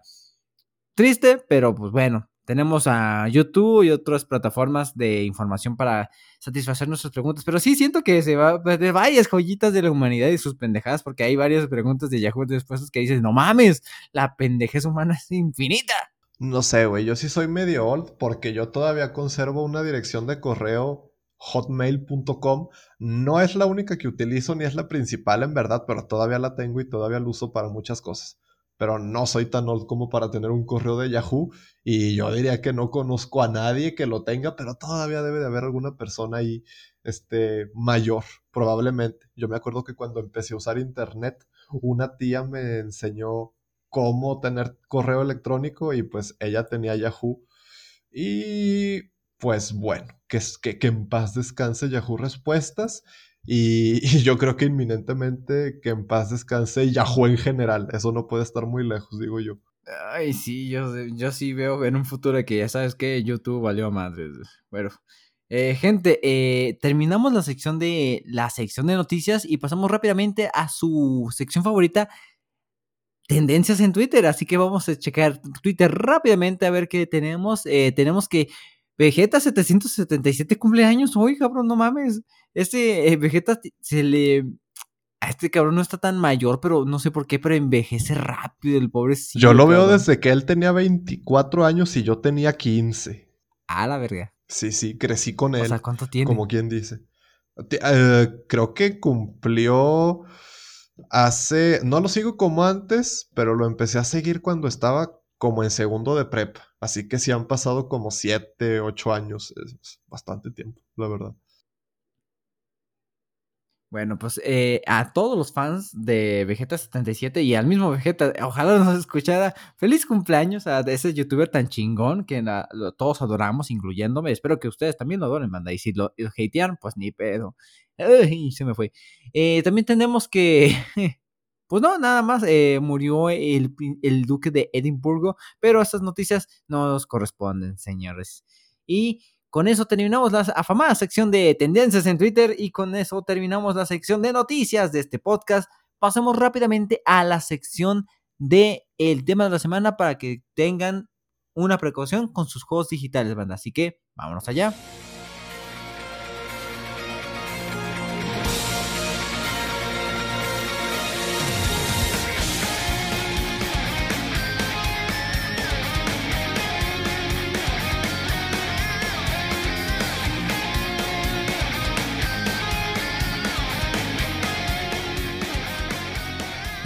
triste, pero pues bueno, tenemos a YouTube y otras plataformas de información para satisfacer nuestras preguntas. Pero sí siento que se va de varias joyitas de la humanidad y sus pendejadas, porque hay varias preguntas de Yahoo después que dices, no mames, la pendejez humana es infinita. No sé, güey, yo sí soy medio old porque yo todavía conservo una dirección de correo hotmail.com. No es la única que utilizo ni es la principal en verdad, pero todavía la tengo y todavía la uso para muchas cosas. Pero no soy tan old como para tener un correo de Yahoo y yo diría que no conozco a nadie que lo tenga, pero todavía debe de haber alguna persona ahí este, mayor, probablemente. Yo me acuerdo que cuando empecé a usar internet, una tía me enseñó cómo tener correo electrónico y pues ella tenía Yahoo. Y pues bueno, que, que, que en paz descanse Yahoo Respuestas. [LAUGHS] Y, yo creo que inminentemente que en paz descanse Yahoo en general. Eso no puede estar muy lejos, digo yo. Ay, sí, yo, yo sí veo en un futuro que ya sabes que YouTube valió madre. Bueno, eh, gente, eh, terminamos la sección de la sección de noticias y pasamos rápidamente a su sección favorita, tendencias en Twitter. Así que vamos a checar Twitter rápidamente a ver qué tenemos. Eh, tenemos que Vegeta 777 cumpleaños hoy, cabrón, no mames. Este eh, Vegeta se le... A este cabrón no está tan mayor, pero no sé por qué, pero envejece rápido el pobre. Yo lo veo desde que él tenía 24 años y yo tenía 15. Ah, la verga. Sí, sí, crecí con él. O sea, ¿cuánto tiene? Como quien dice. Eh, creo que cumplió hace, no lo sigo como antes, pero lo empecé a seguir cuando estaba como en segundo de prepa. Así que sí han pasado como siete, ocho años. Es bastante tiempo, la verdad. Bueno, pues eh, a todos los fans de Vegeta 77 y al mismo Vegeta, ojalá nos escuchara. Feliz cumpleaños a ese youtuber tan chingón que todos adoramos, incluyéndome. Espero que ustedes también lo adoren, manda. Y si lo, hatean, pues ni pedo. Se me fue. Eh, también tenemos que. [LAUGHS] Pues no, nada más eh, murió el, duque de Edimburgo, pero estas noticias no nos corresponden, señores. Y con eso terminamos la afamada sección de tendencias en Twitter y con eso terminamos la sección de noticias de este podcast. Pasemos rápidamente a la sección de tema de la semana para que tengan una precaución con sus juegos digitales, banda. Así que vámonos allá.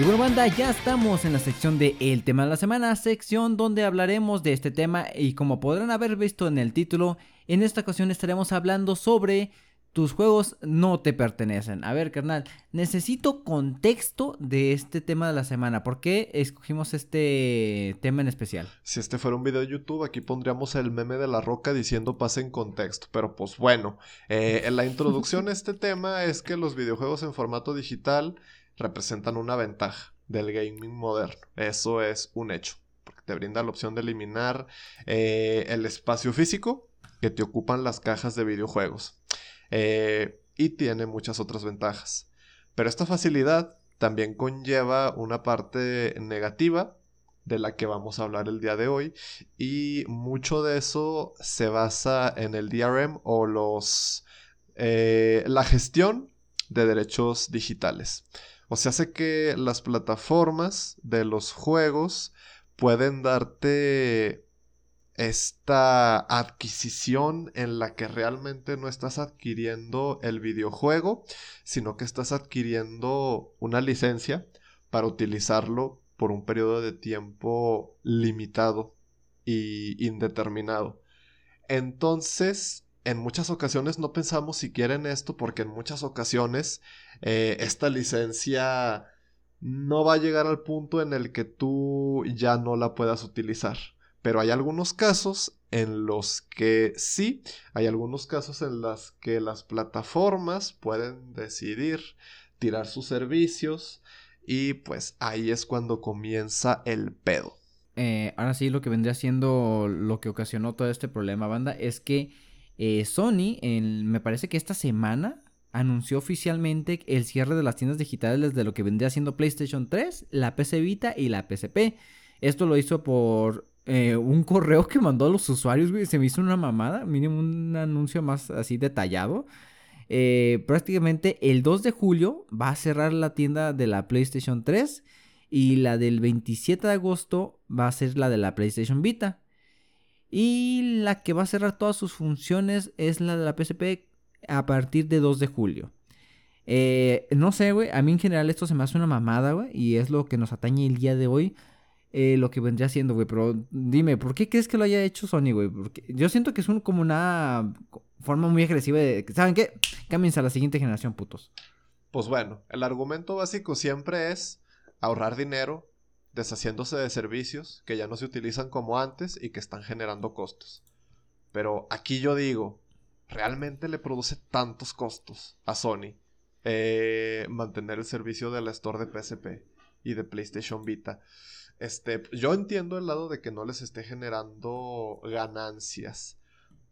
Y bueno, banda, ya estamos en la sección de El tema de la semana, sección donde hablaremos de este tema y como podrán haber visto en el título, en esta ocasión estaremos hablando sobre tus juegos no te pertenecen. A ver, carnal, necesito contexto de este tema de la semana. ¿Por qué escogimos este tema en especial? Si este fuera un video de YouTube, aquí pondríamos el meme de la roca diciendo pase en contexto. Pero pues bueno, eh, en la introducción a [LAUGHS] este tema es que los videojuegos en formato digital representan una ventaja del gaming moderno. Eso es un hecho, porque te brinda la opción de eliminar eh, el espacio físico que te ocupan las cajas de videojuegos. Eh, y tiene muchas otras ventajas. Pero esta facilidad también conlleva una parte negativa de la que vamos a hablar el día de hoy y mucho de eso se basa en el DRM o los eh, la gestión de derechos digitales. O sea, hace que las plataformas de los juegos pueden darte esta adquisición en la que realmente no estás adquiriendo el videojuego, sino que estás adquiriendo una licencia para utilizarlo por un periodo de tiempo limitado y indeterminado. Entonces, en muchas ocasiones no pensamos siquiera en esto porque en muchas ocasiones eh, esta licencia no va a llegar al punto en el que tú ya no la puedas utilizar. Pero hay algunos casos en los que sí, hay algunos casos en los que las plataformas pueden decidir tirar sus servicios y pues ahí es cuando comienza el pedo. Eh, ahora sí, lo que vendría siendo lo que ocasionó todo este problema, banda, es que eh, Sony, me parece que esta semana anunció oficialmente el cierre de las tiendas digitales de lo que vendría siendo PlayStation 3, la PC Vita y la PSP. Esto lo hizo por eh, un correo que mandó a los usuarios, güey. Se me hizo una mamada. Miren, un anuncio más así detallado. Eh, prácticamente el 2 de julio va a cerrar la tienda de la PlayStation 3 y la del 27 de agosto va a ser la de la PlayStation Vita. Y la que va a cerrar todas sus funciones es la de la PSP a partir de 2 de julio. Eh, no sé, güey. A mí en general esto se me hace una mamada, güey. Y es lo que nos atañe el día de hoy. Eh, lo que vendría siendo, güey. Pero dime, ¿por qué crees que lo haya hecho Sony, güey? Porque yo siento que es un, como una forma muy agresiva de... ¿Saben qué? Cámbiense a la siguiente generación, putos. Pues bueno, el argumento básico siempre es ahorrar dinero deshaciéndose de servicios que ya no se utilizan como antes y que están generando costos. Pero aquí yo digo, ¿realmente le produce tantos costos a Sony eh, mantener el servicio de la store de PSP y de PlayStation Vita? Este, yo entiendo el lado de que no les esté generando ganancias,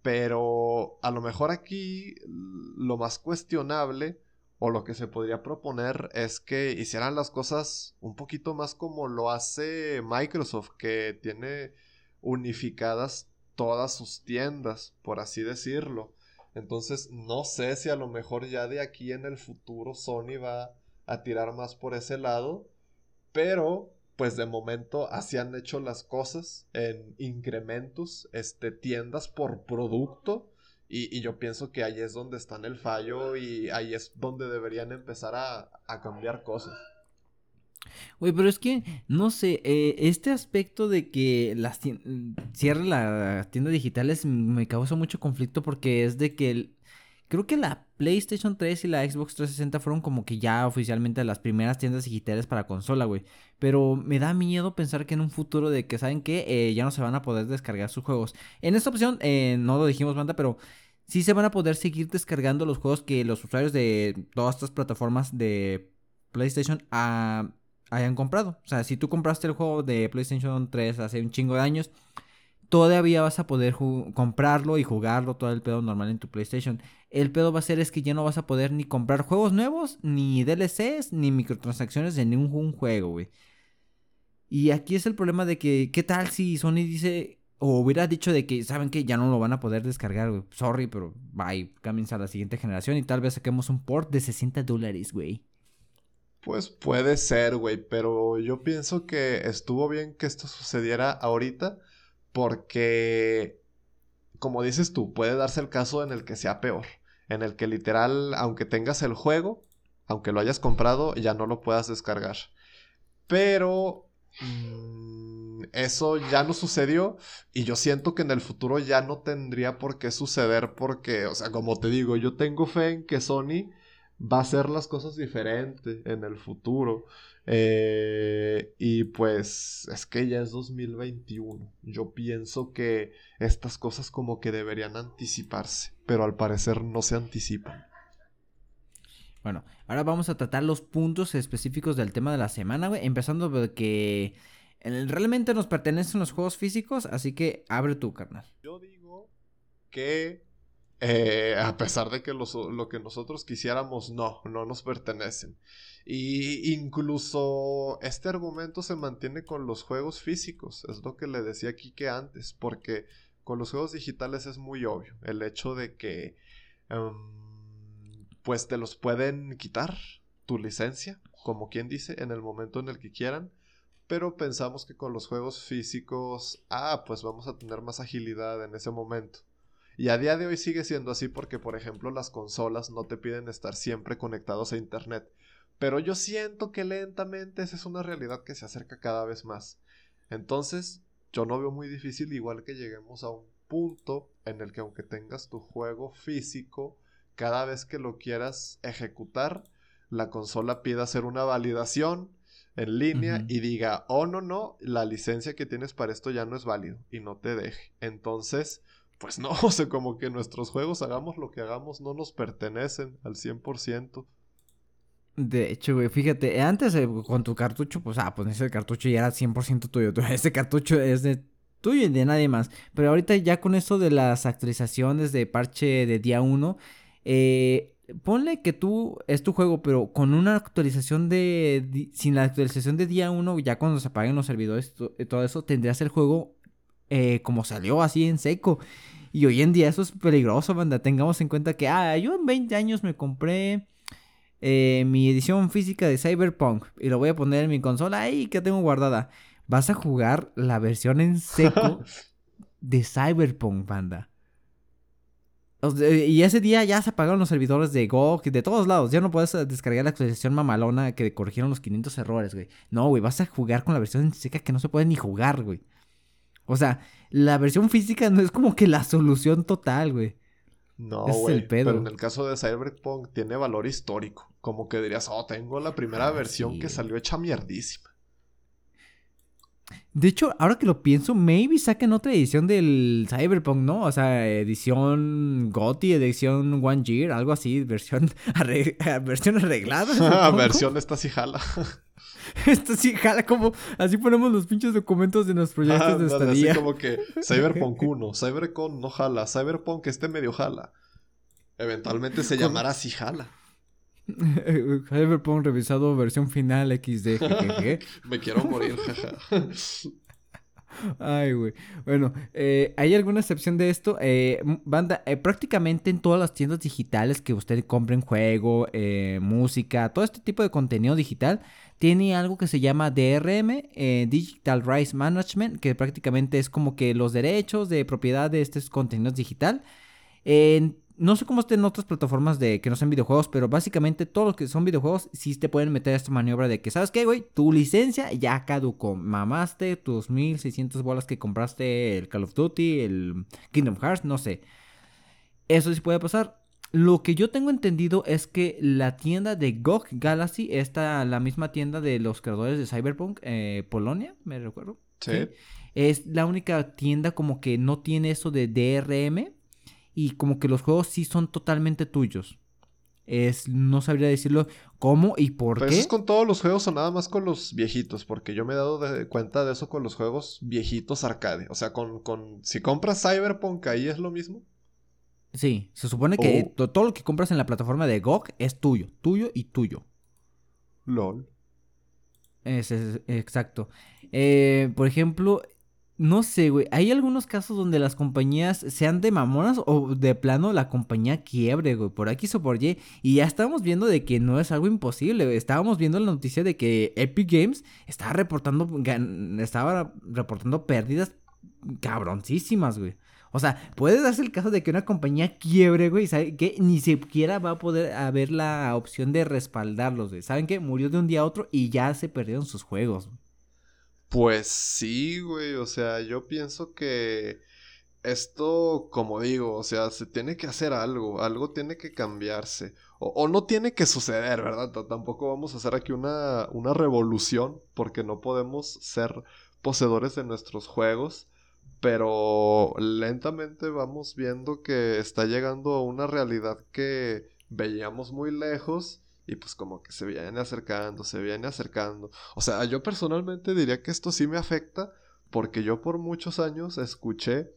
pero a lo mejor aquí lo más cuestionable o lo que se podría proponer es que hicieran las cosas un poquito más como lo hace Microsoft, que tiene unificadas todas sus tiendas, por así decirlo. Entonces, no sé si a lo mejor ya de aquí en el futuro Sony va a tirar más por ese lado, pero pues de momento así han hecho las cosas en incrementos, este, tiendas por producto. Y, yo pienso que ahí es donde está el fallo y ahí es donde deberían empezar a, cambiar cosas. Güey, pero es que, no sé, eh, este aspecto de que las cierre las tiendas digitales me causa mucho conflicto porque es de que el, Creo que la PlayStation 3 y la Xbox 360 fueron como que ya oficialmente las primeras tiendas digitales para consola, güey. Pero me da miedo pensar que en un futuro de que, ¿saben qué? Eh, ya no se van a poder descargar sus juegos. En esta opción, eh, no lo dijimos, banda, pero sí se van a poder seguir descargando los juegos que los usuarios de todas estas plataformas de PlayStation ah, hayan comprado. O sea, si tú compraste el juego de PlayStation 3 hace un chingo de años todavía vas a poder comprarlo y jugarlo todo el pedo normal en tu PlayStation. El pedo va a ser es que ya no vas a poder ni comprar juegos nuevos, ni DLCs, ni microtransacciones de ningún juego, güey. Y aquí es el problema de que, ¿qué tal si Sony dice, o hubiera dicho de que, ¿saben que Ya no lo van a poder descargar, güey. Sorry, pero bye, cámbiense a la siguiente generación y tal vez saquemos un port de 60 dólares, güey. Pues puede ser, güey, pero yo pienso que estuvo bien que esto sucediera ahorita porque, como dices tú, puede darse el caso en el que sea peor. En el que literal, aunque tengas el juego, aunque lo hayas comprado, ya no lo puedas descargar. Pero mm, eso ya no sucedió y yo siento que en el futuro ya no tendría por qué suceder porque, o sea, como te digo, yo tengo fe en que Sony va a hacer las cosas diferentes en el futuro. Eh, y pues es que ya es 2021. Yo pienso que estas cosas como que deberían anticiparse, pero al parecer no se anticipan. Bueno, ahora vamos a tratar los puntos específicos del tema de la semana, güey. Empezando de que realmente nos pertenecen los juegos físicos, así que abre tu carnal. Yo digo que eh, a pesar de que lo que nosotros quisiéramos, no, no nos pertenecen. Y incluso este argumento se mantiene con los juegos físicos, es lo que le decía aquí que antes, porque con los juegos digitales es muy obvio el hecho de que em, pues te los pueden quitar tu licencia, como quien dice, en el momento en el que quieran. Pero pensamos que con los juegos físicos, ah, pues vamos a tener más agilidad en ese momento. Y a día de hoy sigue siendo así porque, por ejemplo, las consolas no te piden estar siempre conectados a Internet. Pero yo siento que lentamente esa es una realidad que se acerca cada vez más. Entonces, yo no veo muy difícil igual que lleguemos a un punto en el que aunque tengas tu juego físico, cada vez que lo quieras ejecutar, la consola pida hacer una validación en línea y diga, oh no, no, la licencia que tienes para esto ya no es válido y no te deje. Entonces, pues no, [LAUGHS] o sea, como que nuestros juegos, hagamos lo que hagamos, no nos pertenecen al 100%. De hecho, güey, fíjate, antes eh, con tu cartucho, pues, ah, pues ese cartucho ya era 100% tuyo. [LAUGHS] Ese cartucho es de tuyo y de nadie más. Pero ahorita ya con esto de las actualizaciones de parche de día 1, eh, ponle que tú, es tu juego, pero con una actualización de, sin la actualización de día 1, ya cuando se apaguen los servidores y todo eso, tendrías el juego eh, como salió así en seco. Y hoy en día eso es peligroso, banda. Tengamos en cuenta que, ah, yo en 20 años me compré eh, mi edición física de Cyberpunk y lo voy a poner en mi consola ahí que tengo guardada. Vas a jugar la versión en seco [LAUGHS] de Cyberpunk, banda. Y ese día ya se apagaron los servidores de GOG de todos lados. Ya no puedes descargar la actualización mamalona que corrigieron los 500 errores, güey. No, güey, vas a jugar con la versión en seca que no se puede ni jugar, güey. O sea, la versión física no es como que la solución total, güey. No, güey. Pero en el caso de Cyberpunk tiene valor histórico. Como que dirías, oh, tengo la primera ah, versión que salió hecha mierdísima. De hecho, ahora que lo pienso, maybe saquen otra edición del Cyberpunk, ¿no? O sea, edición GOTY, edición One Year, algo así, versión, [LAUGHS] versión arreglada. [LAUGHS] versión esta sí jala. [LAUGHS] [LAUGHS] Esto sí jala como así ponemos los pinches documentos de nuestros proyectos de estadía. Así como que Cyberpunk 1, Cyberpunk no jala, Cyberpunk este medio jala. Eventualmente se llamará así jala. [LAUGHS] Cyberpunk revisado versión final XD. [LAUGHS] Me quiero morir, Ay, güey. Bueno, eh, ¿hay alguna excepción de esto? Eh, banda, eh, prácticamente en todas las tiendas digitales que usted compre en juego, música, todo este tipo de contenido digital, tiene algo que se llama DRM, Digital Rights Management, que prácticamente es como que los derechos de propiedad de estos contenidos digital. no sé cómo estén otras plataformas de que no sean videojuegos, pero básicamente todos los que son videojuegos sí te pueden meter esta maniobra de que, ¿sabes qué, güey? Tu licencia ya caducó. Mamaste tus 1600 bolas que compraste el Call of Duty, el Kingdom Hearts, no sé. Eso sí puede pasar. Lo que yo tengo entendido es que la tienda de GOG Galaxy, esta, la misma tienda de los creadores de Cyberpunk, eh, Polonia, me recuerdo. Sí. Es la única tienda como que no tiene eso de DRM y como que los juegos sí son totalmente tuyos. Es, no sabría decirlo cómo y por Pero qué. ¿Eso es con todos los juegos o nada más con los viejitos? Porque yo me he dado cuenta de eso con los juegos viejitos arcade. O sea, con, con si compras Cyberpunk ahí es lo mismo. Sí, se supone que oh. todo lo que compras en la plataforma de GOG es tuyo, tuyo y tuyo. LOL. Es, exacto. Eh, por ejemplo, no sé, güey. Hay algunos casos donde las compañías sean de mamonas o de plano la compañía quiebre, güey. Por aquí o por Y. Y ya estábamos viendo de que no es algo imposible. Estábamos viendo la noticia de que Epic Games estaba reportando, estaba reportando pérdidas cabroncísimas, güey. O sea, puede darse el caso de que una compañía quiebre, güey, ¿sabe que Ni siquiera va a poder haber la opción de respaldarlos, güey. ¿Saben qué? Murió de un día a otro y ya se perdieron sus juegos. Pues sí, güey, o sea, yo pienso que esto, como digo, o sea, se tiene que hacer algo, algo tiene que cambiarse. O, no tiene que suceder, ¿verdad? tampoco vamos a hacer aquí una, una revolución, porque no podemos ser poseedores de nuestros juegos pero lentamente vamos viendo que está llegando a una realidad que veíamos muy lejos y pues como que se viene acercando, se viene acercando. O sea, yo personalmente diría que esto sí me afecta porque yo por muchos años escuché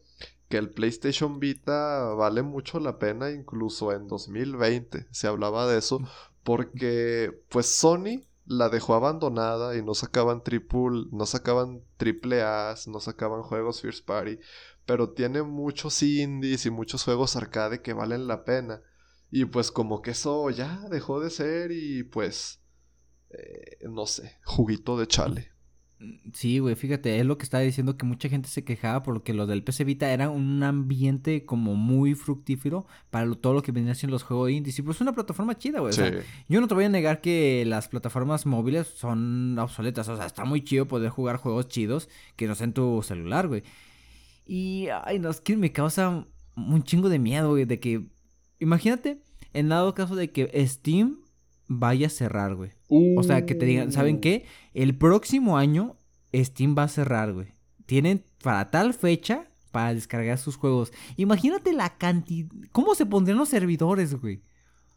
que el PlayStation Vita vale mucho la pena incluso en 2020 se hablaba de eso porque pues Sony la dejó abandonada y no sacaban triple, no sacaban triple A, no sacaban juegos First Party, pero tiene muchos indies y muchos juegos arcade que valen la pena. Y pues como que eso ya dejó de ser y pues, eh, no sé, juguito de chale. Sí, güey, fíjate, es lo que estaba diciendo que mucha gente se quejaba porque lo del PC Vita era un ambiente como muy fructífero para todo lo que venían siendo los juegos indies. Y pues es una plataforma chida, güey. yo no te voy a negar que las plataformas móviles son obsoletas. O sea, está muy chido poder jugar juegos chidos que no sean tu celular, güey. Y, ay, no, es que me causa un chingo de miedo, güey, de que, imagínate, en dado caso de que Steam vaya a cerrar, güey. O sea, que te digan, ¿saben qué? El próximo año Steam va a cerrar, güey. Tienen para tal fecha para descargar sus juegos. Imagínate la cantidad... ¿Cómo se pondrían los servidores, güey?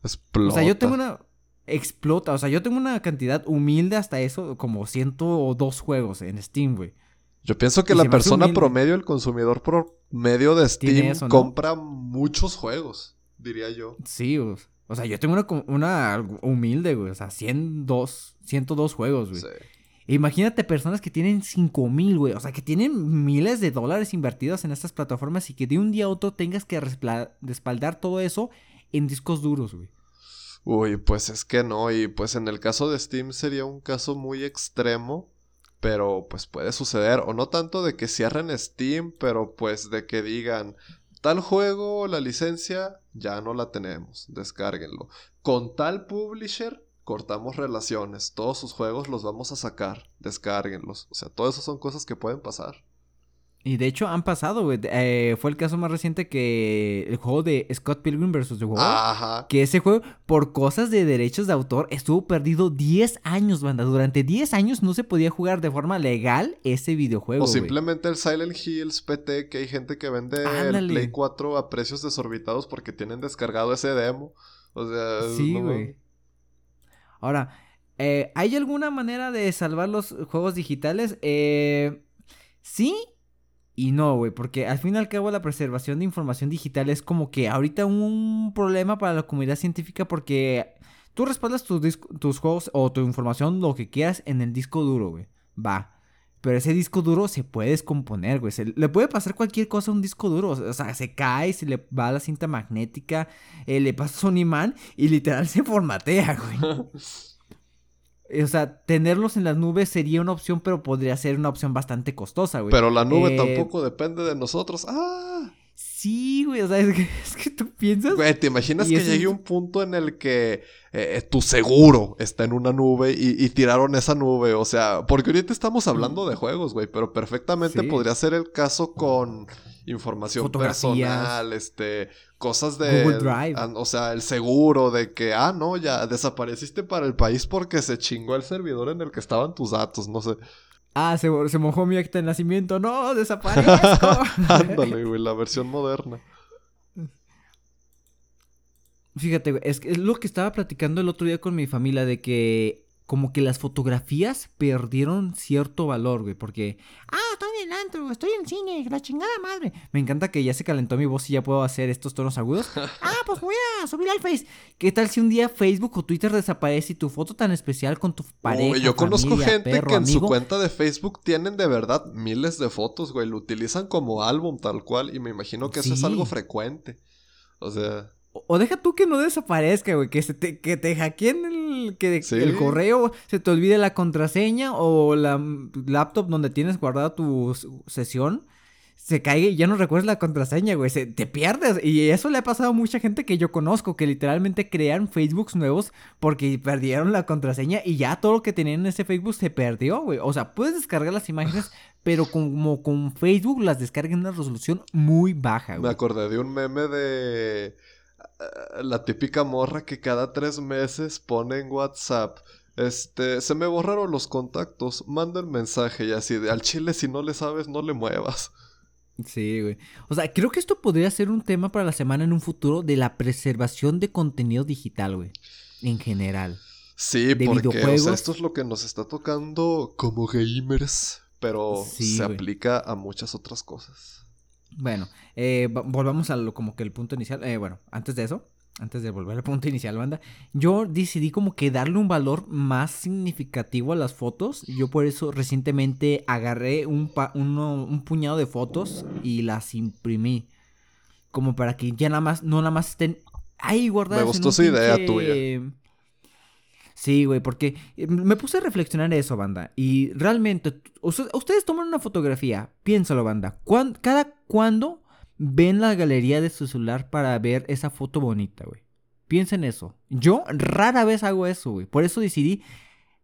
Explota. O sea, yo tengo una... Explota. O sea, yo tengo una cantidad humilde hasta eso, como 102 juegos en Steam, güey. Yo pienso que la persona promedio, el consumidor promedio de Steam, compra muchos juegos, diría yo. Sí, güey. O sea, yo tengo una, una humilde, güey. O sea, 102, 102 juegos, güey. Sí. Imagínate personas que tienen 5 mil, güey. O sea, que tienen miles de dólares invertidos en estas plataformas y que de un día a otro tengas que respaldar todo eso en discos duros, güey. Uy, pues es que no. Y pues en el caso de Steam sería un caso muy extremo. Pero pues puede suceder. O no tanto de que cierren Steam, pero pues de que digan, tal juego, la licencia, ya no la tenemos, descárguenlo. Con tal publisher, cortamos relaciones, todos sus juegos los vamos a sacar, descárguenlos. O sea, todo eso son cosas que pueden pasar. Y de hecho han pasado, güey. Eh, fue el caso más reciente que el juego de Scott Pilgrim vs. The World. Ajá. Que ese juego, por cosas de derechos de autor, estuvo perdido 10 años, banda. Durante 10 años no se podía jugar de forma legal ese videojuego. O simplemente el Silent Hills PT, que hay gente que vende el Play 4 a precios desorbitados porque tienen descargado ese demo. O sea, sí, güey. Ahora, eh, ¿hay alguna manera de salvar los juegos digitales? Eh, sí y no, güey, porque al fin y al cabo la preservación de información digital es como que ahorita un problema para la comunidad científica porque tú respaldas tus, tus juegos o tu información, lo que quieras, en el disco duro, güey. Va. Pero ese disco duro se puede descomponer, güey. le puede pasar cualquier cosa a un disco duro. O sea, se cae, se le va la cinta magnética, eh, le pasa un imán y literal [LAUGHS] se formatea, güey. [LAUGHS] O sea, tenerlos en las nubes sería una opción, pero podría ser una opción bastante costosa, güey. Pero la nube eh, tampoco depende de nosotros. ¡Ah! Sí, güey, o sea, es que, [LAUGHS] tú piensas. Güey, ¿te imaginas que llegue un punto en el que eh, eh, tu seguro está en una nube y, tiraron esa nube? O sea, porque ahorita estamos hablando de juegos, güey, pero perfectamente podría ser el caso con información personal, este, cosas de Google Drive. o sea, el seguro de que, ah, no, ya desapareciste para el país porque se chingó el servidor en el que estaban tus datos, no sé. Ah, se, se mojó mi acta de nacimiento. No, desaparezco. [LAUGHS] Ándale, güey, la versión moderna. Fíjate, es, es lo que estaba platicando el otro día con mi familia de que como que las fotografías perdieron cierto valor, güey, porque, ah, estoy en el antro, estoy en cine, la chingada madre. Me encanta que ya se calentó mi voz y ya puedo hacer estos tonos agudos. [LAUGHS] ah, pues voy a subir al Face. ¿Qué tal si un día Facebook o Twitter desaparece y tu foto tan especial con tu pareja, Yo conozco gente que en su cuenta de Facebook tienen de verdad miles de fotos, güey, lo utilizan como álbum tal cual y me imagino que eso es algo frecuente. O sea... O deja tú que no desaparezca, güey. Que, se te, que te hackeen el, que el correo, se te olvide la contraseña o la laptop donde tienes guardada tu sesión. Se caiga y ya no recuerdas la contraseña, güey. Se, te pierdes. Y eso le ha pasado a mucha gente que yo conozco, que literalmente crean Facebooks nuevos porque perdieron la contraseña y ya todo lo que tenían en ese Facebook se perdió, güey. O sea, puedes descargar las imágenes, pero como con Facebook las descargan en una resolución muy baja, güey. Me acordé de un meme de la típica morra que cada tres meses pone en WhatsApp. Este, se me borraron los contactos, manda el mensaje y así de al chile si no le sabes no le muevas. Sí, güey. O sea, creo que esto podría ser un tema para la semana en un futuro de la preservación de contenido digital, güey. En general. Sí, porque esto es lo que nos está tocando como gamers, pero se aplica a muchas otras cosas. Bueno, eh, volvamos a lo como que el punto inicial. Eh, bueno, antes de eso, antes de volver al punto inicial, banda, yo decidí como que darle un valor más significativo a las fotos. Yo por eso recientemente agarré un, un puñado de fotos y las imprimí. Como para que ya nada más, no nada más estén ahí guardadas. Me gustó esa idea tuya. Sí, güey, porque eh, me puse a reflexionar eso, banda. Y realmente, ustedes toman una fotografía, piénsalo, banda. ¿Cada cuándo ven la galería de su celular para ver esa foto bonita, güey? Piensen eso. Yo rara vez hago eso, güey. Por eso decidí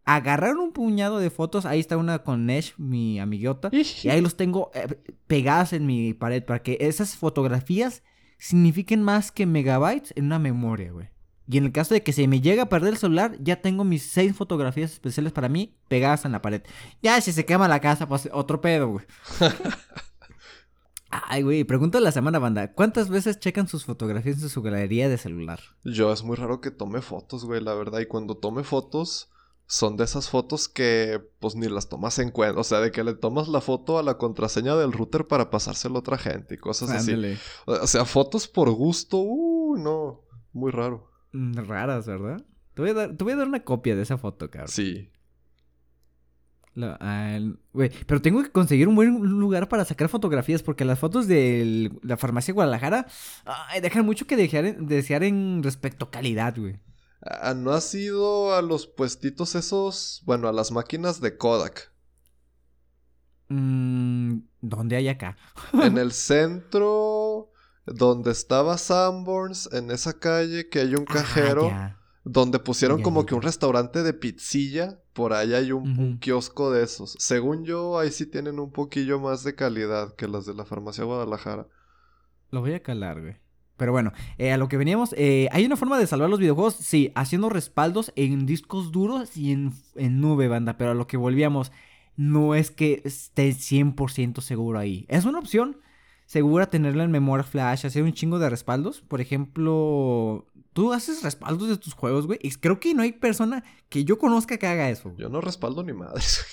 agarrar un puñado de fotos. Ahí está una con Nesh, mi amiguota. y ahí [LAUGHS] los tengo eh, pegadas en mi pared para que esas fotografías signifiquen más que megabytes en una memoria, güey. Y en el caso de que se me llegue a perder el celular, ya tengo mis seis fotografías especiales para mí pegadas en la pared. Ya, si se quema la casa, pues otro pedo, güey. [LAUGHS] Ay, güey, pregunta la semana, banda. ¿Cuántas veces checan sus fotografías en su galería de celular? Yo es muy raro que tome fotos, güey, la verdad. Y cuando tome fotos, son de esas fotos que, pues, ni las tomas en cuenta. O sea, de que le tomas la foto a la contraseña del router para pasárselo a otra gente y cosas así. O sea, fotos por gusto, uh, no. Muy raro. Mm, raras, ¿verdad? Te voy, a dar, una copia de esa foto, cabrón. Sí. pero tengo que conseguir un buen lugar para sacar fotografías porque las fotos de la farmacia Guadalajara dejan mucho que desear, en respecto a calidad, güey. Ah, ¿No has ido a los puestitos esos, bueno, a las máquinas de Kodak? Mm, ¿Dónde hay acá? en el [LAUGHS] centro, donde estaba Sanborns, en esa calle que hay un ah, cajero. donde pusieron como que un restaurante de pizzilla. Por ahí hay un, kiosco de esos. Según yo, ahí sí tienen un poquillo más de calidad que las de la farmacia Guadalajara. Lo voy a calar, güey. Pero bueno, eh, a lo que veníamos, eh, ¿hay una forma de salvar los videojuegos? Sí, haciendo respaldos en discos duros y en, en nube, banda. Pero a lo que volvíamos, no es que esté 100% seguro ahí. Es una opción segura tenerla en memoria flash, hacer un chingo de respaldos. Por ejemplo, tú haces respaldos de tus juegos, güey. Y creo que no hay persona que yo conozca que haga eso. Yo no respaldo ni madres.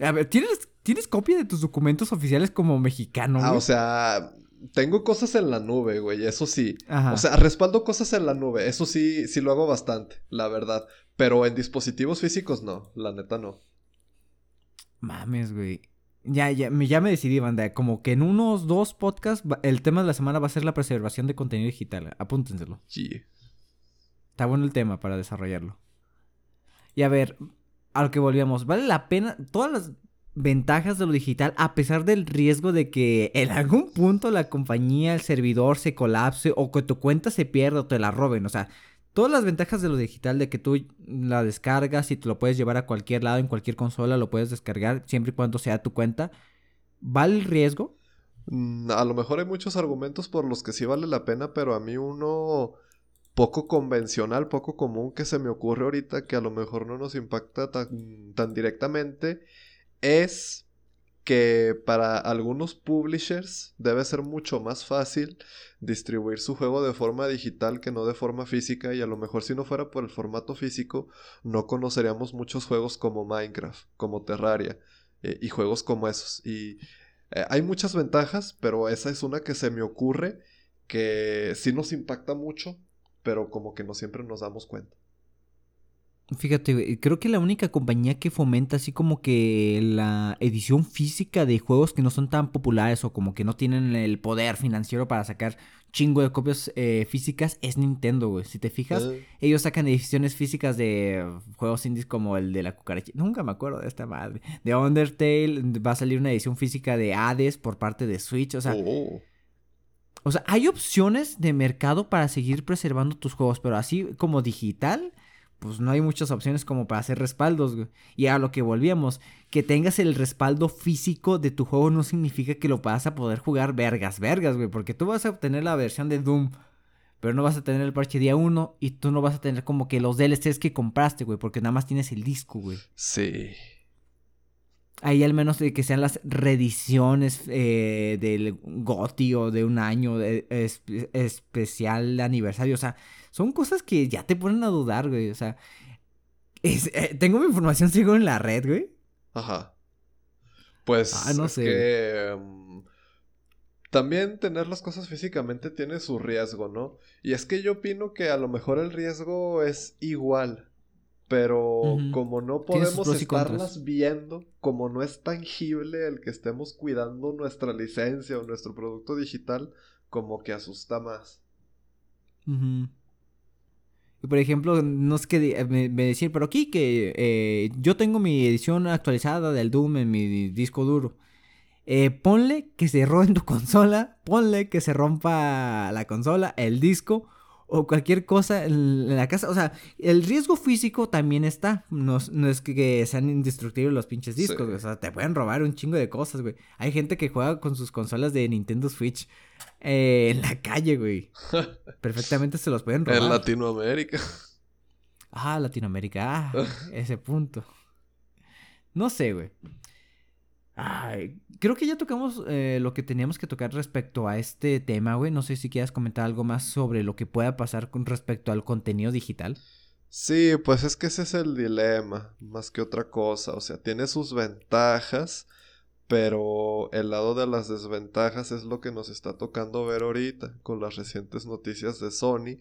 A ver, ¿tienes, ¿tienes copia de tus documentos oficiales como mexicano? Ah, o sea, tengo cosas en la nube, güey, eso sí. O sea, respaldo cosas en la nube, eso sí, sí lo hago bastante, la verdad. Pero en dispositivos físicos no, la neta no. Mames, güey. Ya, ya, ya me decidí, banda. Como que en unos dos podcasts, el tema de la semana va a ser la preservación de contenido digital. Apúntenselo. Sí. Está bueno el tema para desarrollarlo. Y a ver, a lo que volvíamos. ¿Vale la pena todas las ventajas de lo digital a pesar del riesgo de que en algún punto la compañía, el servidor se colapse o que tu cuenta se pierda o te la roben? O sea, todas las ventajas de lo digital, de que tú la descargas y te lo puedes llevar a cualquier lado, en cualquier consola, lo puedes descargar siempre y cuando sea tu cuenta. ¿Vale el riesgo? Mm, a lo mejor hay muchos argumentos por los que sí vale la pena, pero a mí uno poco convencional, poco común que se me ocurre ahorita que a lo mejor no nos impacta tan, tan directamente es que para algunos publishers debe ser mucho más fácil distribuir su juego de forma digital que no de forma física y a lo mejor si no fuera por el formato físico no conoceríamos muchos juegos como Minecraft, como Terraria eh, y juegos como esos. Y eh, hay muchas ventajas, pero esa es una que se me ocurre que sí nos impacta mucho, pero como que no siempre nos damos cuenta. Fíjate, creo que la única compañía que fomenta así como que la edición física de juegos que no son tan populares o como que no tienen el poder financiero para sacar chingo de copias eh, físicas es Nintendo, güey. Si te fijas, ellos sacan ediciones físicas de juegos indies como el de la cucaracha. Nunca me acuerdo de esta madre. De Undertale va a salir una edición física de Hades por parte de Switch, o sea... Oh. O sea, hay opciones de mercado para seguir preservando tus juegos, pero así como digital pues no hay muchas opciones como para hacer respaldos, güey. Y a lo que volvíamos, que tengas el respaldo físico de tu juego no significa que lo vas a poder jugar vergas, vergas, güey. Porque tú vas a obtener la versión de Doom, pero no vas a tener el parche día 1 y tú no vas a tener como que los DLCs que compraste, güey, porque nada más tienes el disco, güey. Sí. Ahí al menos de que sean las reediciones eh, del GOTI o de un año de, especial aniversario. O sea, son cosas que ya te ponen a dudar, güey. O sea, eh, tengo mi información, sigo en la red, güey. Ajá. Pues ah, no sé. que mm, también tener las cosas físicamente tiene su riesgo, ¿no? Y es que yo opino que a lo mejor el riesgo es igual. Pero como no podemos estarlas viendo, como no es tangible el que estemos cuidando nuestra licencia o nuestro producto digital, como que asusta más por ejemplo, no es que me, decir, pero aquí que eh, yo tengo mi edición actualizada del Doom en mi disco duro. Eh, ponle que se en tu [LAUGHS] consola, ponle que se rompa la consola, el disco o cualquier cosa en la casa. O sea, el riesgo físico también está. No, es que, sean indestructibles los pinches discos, O sea, te pueden robar un chingo de cosas, güey. Hay gente que juega con sus consolas de Nintendo Switch eh, en la calle, güey. [LAUGHS] Perfectamente se los pueden robar. En Latinoamérica. Ah, Latinoamérica. Ah, [LAUGHS] ese punto. No sé, güey. Ay, creo que ya tocamos eh, lo que teníamos que tocar respecto a este tema, güey. No sé si quieras comentar algo más sobre lo que pueda pasar con respecto al contenido digital. Sí, pues es que ese es el dilema, más que otra cosa. O sea, tiene sus ventajas, pero el lado de las desventajas es lo que nos está tocando ver ahorita con las recientes noticias de Sony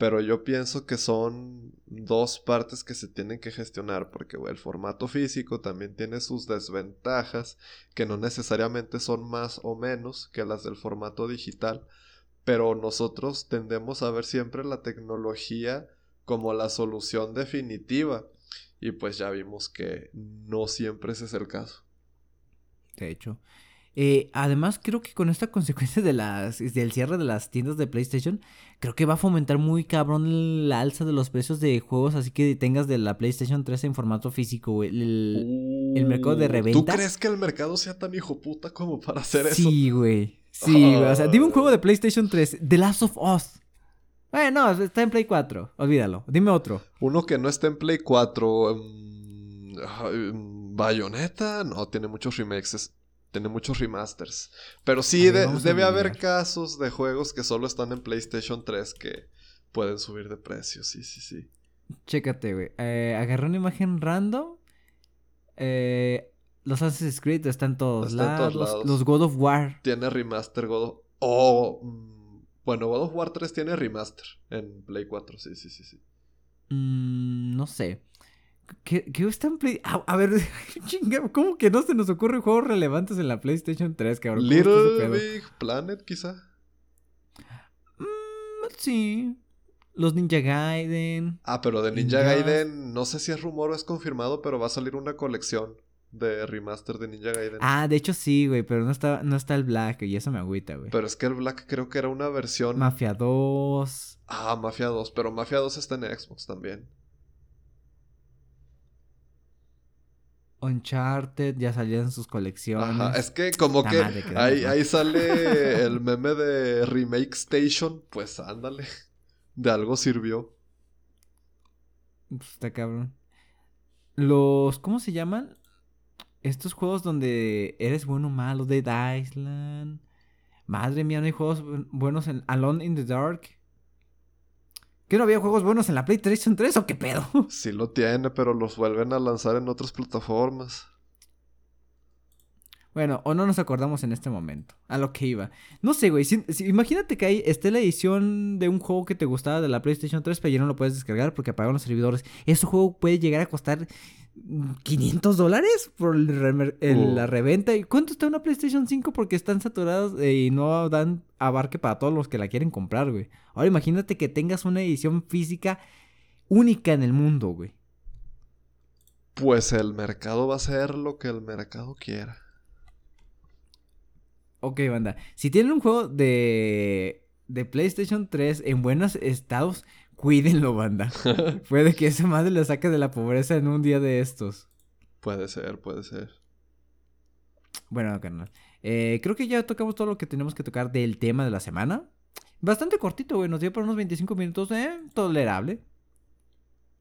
pero yo pienso que son dos partes que se tienen que gestionar, porque el formato físico también tiene sus desventajas, que no necesariamente son más o menos que las del formato digital, pero nosotros tendemos a ver siempre la tecnología como la solución definitiva, y pues ya vimos que no siempre ese es el caso. De hecho. Eh, además, creo que con esta [LAUGHS] consecuencia de las, del cierre de las tiendas de PlayStation, creo que va a fomentar muy cabrón la alza de los precios de juegos, así que tengas de la PlayStation 3 en formato físico, el, el mercado de reventa. ¿Tú crees que el mercado sea tan hijo puta como para hacer eso? Sí, güey. Sí, güey. O sea, dime un juego de PlayStation 3, The Last of Us. Bueno, no, está en Play 4, olvídalo. Dime otro. Uno que no está en Play 4. Um, Bayonetta, no, tiene muchos remakes tiene muchos remasters. Pero sí, debe haber casos de juegos que solo están en PlayStation 3 que pueden subir de precio, sí, sí, sí. Chécate, güey. Eh, agarré una imagen random. Eh, los Assassin's Creed están todos, lados, todos lados. Los God of War. Tiene remaster God of... Oh, mm, bueno, God of War 3 tiene remaster en Play 4, sí, sí, sí, sí. Mm, no sé. ¿Qué, qué está en Play? A, ver, [LAUGHS] ¿cómo que no se nos ocurren juegos relevantes en la PlayStation 3, cabrón? Little Big Planet, quizá. Mm, sí. Los Ninja Gaiden. Ah, pero de Ninja Gaiden, no sé si es rumor o es confirmado, pero va a salir una colección de remaster de Ninja Gaiden. Ah, de hecho sí, güey, pero no está, no está el Black y eso me agüita, güey. Pero es que el Black creo que era una versión. Mafia 2. Ah, Mafia 2, pero Mafia 2 está en Xbox también. Uncharted ya salían sus colecciones. Ajá, es que como que ahí, ahí sale [LAUGHS] el meme de Remake Station, pues ándale, de algo sirvió. Pues, está cabrón. Los, ¿cómo se llaman? Estos juegos donde eres bueno o malo, Dead Island. Madre mía, no hay juegos buenos en Alone in the Dark. ¿Que no había juegos buenos en la PlayStation 3 o qué pedo? Sí lo tiene, pero los vuelven a lanzar en otras plataformas. Bueno, o no nos acordamos en este momento. A lo que iba. No sé, güey. imagínate que ahí esté la edición de un juego que te gustaba de la PlayStation 3, pero ya no lo puedes descargar porque apagaron los servidores. Ese juego puede llegar a costar 500 dólares por la reventa. ¿Y cuánto está una PlayStation 5? Porque están saturados eh, y no dan abarque para todos los que la quieren comprar, güey. Ahora imagínate que tengas una edición física única en el mundo, güey. Pues el mercado va a ser lo que el mercado quiera. Ok, banda. Si tienen un juego de, de PlayStation 3 en buenos estados, Cuídenlo, banda. [LAUGHS] puede que esa madre le saque de la pobreza en un día de estos. Puede ser, puede ser. Bueno, carnal. Eh, creo que ya tocamos todo lo que tenemos que tocar del tema de la semana. Bastante cortito, güey. Nos dio por unos 25 minutos, eh, tolerable.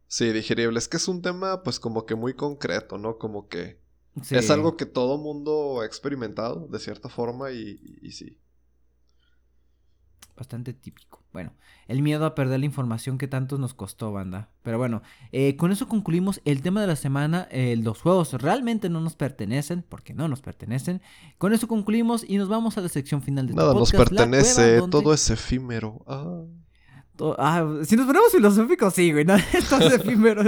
Sí, digerible. Es que es un tema, pues, como que muy concreto, ¿no? Como que es algo que todo mundo ha experimentado, de cierta forma, y, y sí. Bastante típico. Bueno, el miedo a perder la información que tanto nos costó, banda. Pero bueno, eh, con eso concluimos el tema de la semana. Eh, los juegos realmente no nos pertenecen, porque no nos pertenecen. Con eso concluimos y nos vamos a la sección final de Nada nos pertenece, todo es efímero. Ah. Ah. si nos ponemos filosóficos, sí, güey. Todo es efímero.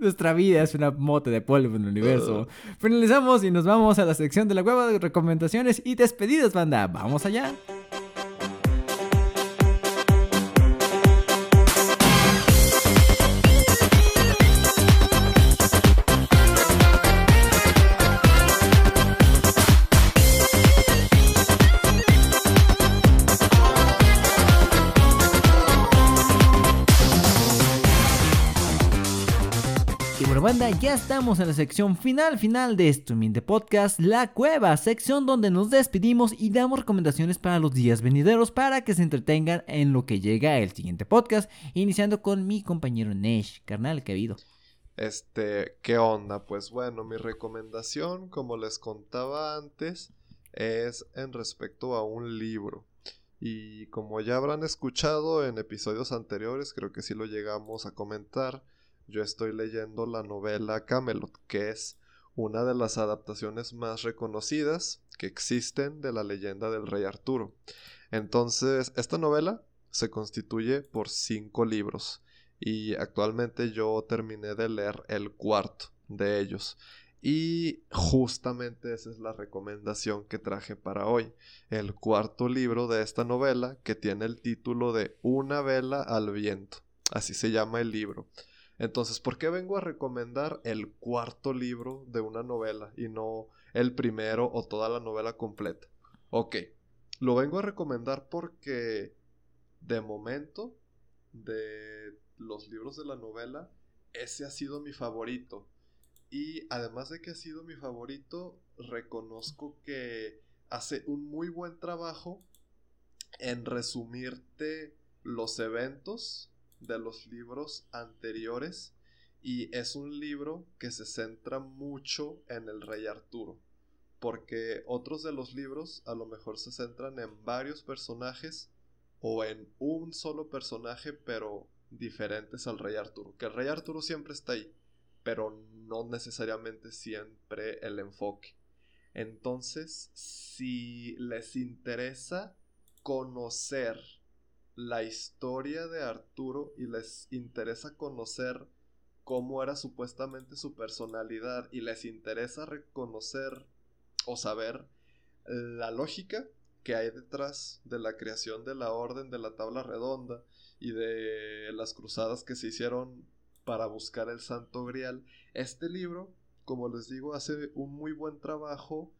Nuestra vida es una mote de polvo en el universo. Ah. Finalizamos y nos vamos a la sección de la hueva de recomendaciones y despedidas, banda. Vamos allá. Banda, ya estamos en la sección final final de Streaming de Podcast, La Cueva, sección donde nos despedimos y damos recomendaciones para los días venideros para que se entretengan en lo que llega el siguiente podcast, iniciando con mi compañero Nesh, carnal, que. Este, ¿qué onda? Pues bueno, mi recomendación, como les contaba antes, es en respecto a un libro. Y como ya habrán escuchado en episodios anteriores, creo que sí lo llegamos a comentar, yo estoy leyendo la novela Camelot, que es una de las adaptaciones más reconocidas que existen de la leyenda del rey Arturo. Entonces, esta novela se constituye por cinco libros y actualmente yo terminé de leer el cuarto de ellos. Y justamente esa es la recomendación que traje para hoy, el cuarto libro de esta novela que tiene el título de Una vela al viento, así se llama el libro. Entonces, ¿por qué vengo a recomendar el cuarto libro de una novela y no el primero o toda la novela completa? Ok, lo vengo a recomendar porque de momento, de los libros de la novela, ese ha sido mi favorito. Y además de que ha sido mi favorito, reconozco que hace un muy buen trabajo en resumirte los eventos de los libros anteriores y es un libro que se centra mucho en el rey Arturo porque otros de los libros a lo mejor se centran en varios personajes o en un solo personaje pero diferentes al rey Arturo que el rey Arturo siempre está ahí pero no necesariamente siempre el enfoque. Entonces si les interesa conocer la historia de Arturo y les interesa conocer cómo era supuestamente su personalidad y les interesa reconocer o saber la lógica que hay detrás de la creación de la orden de la tabla redonda y de las cruzadas que se hicieron para buscar el santo grial, este libro, como les digo, hace un muy buen trabajo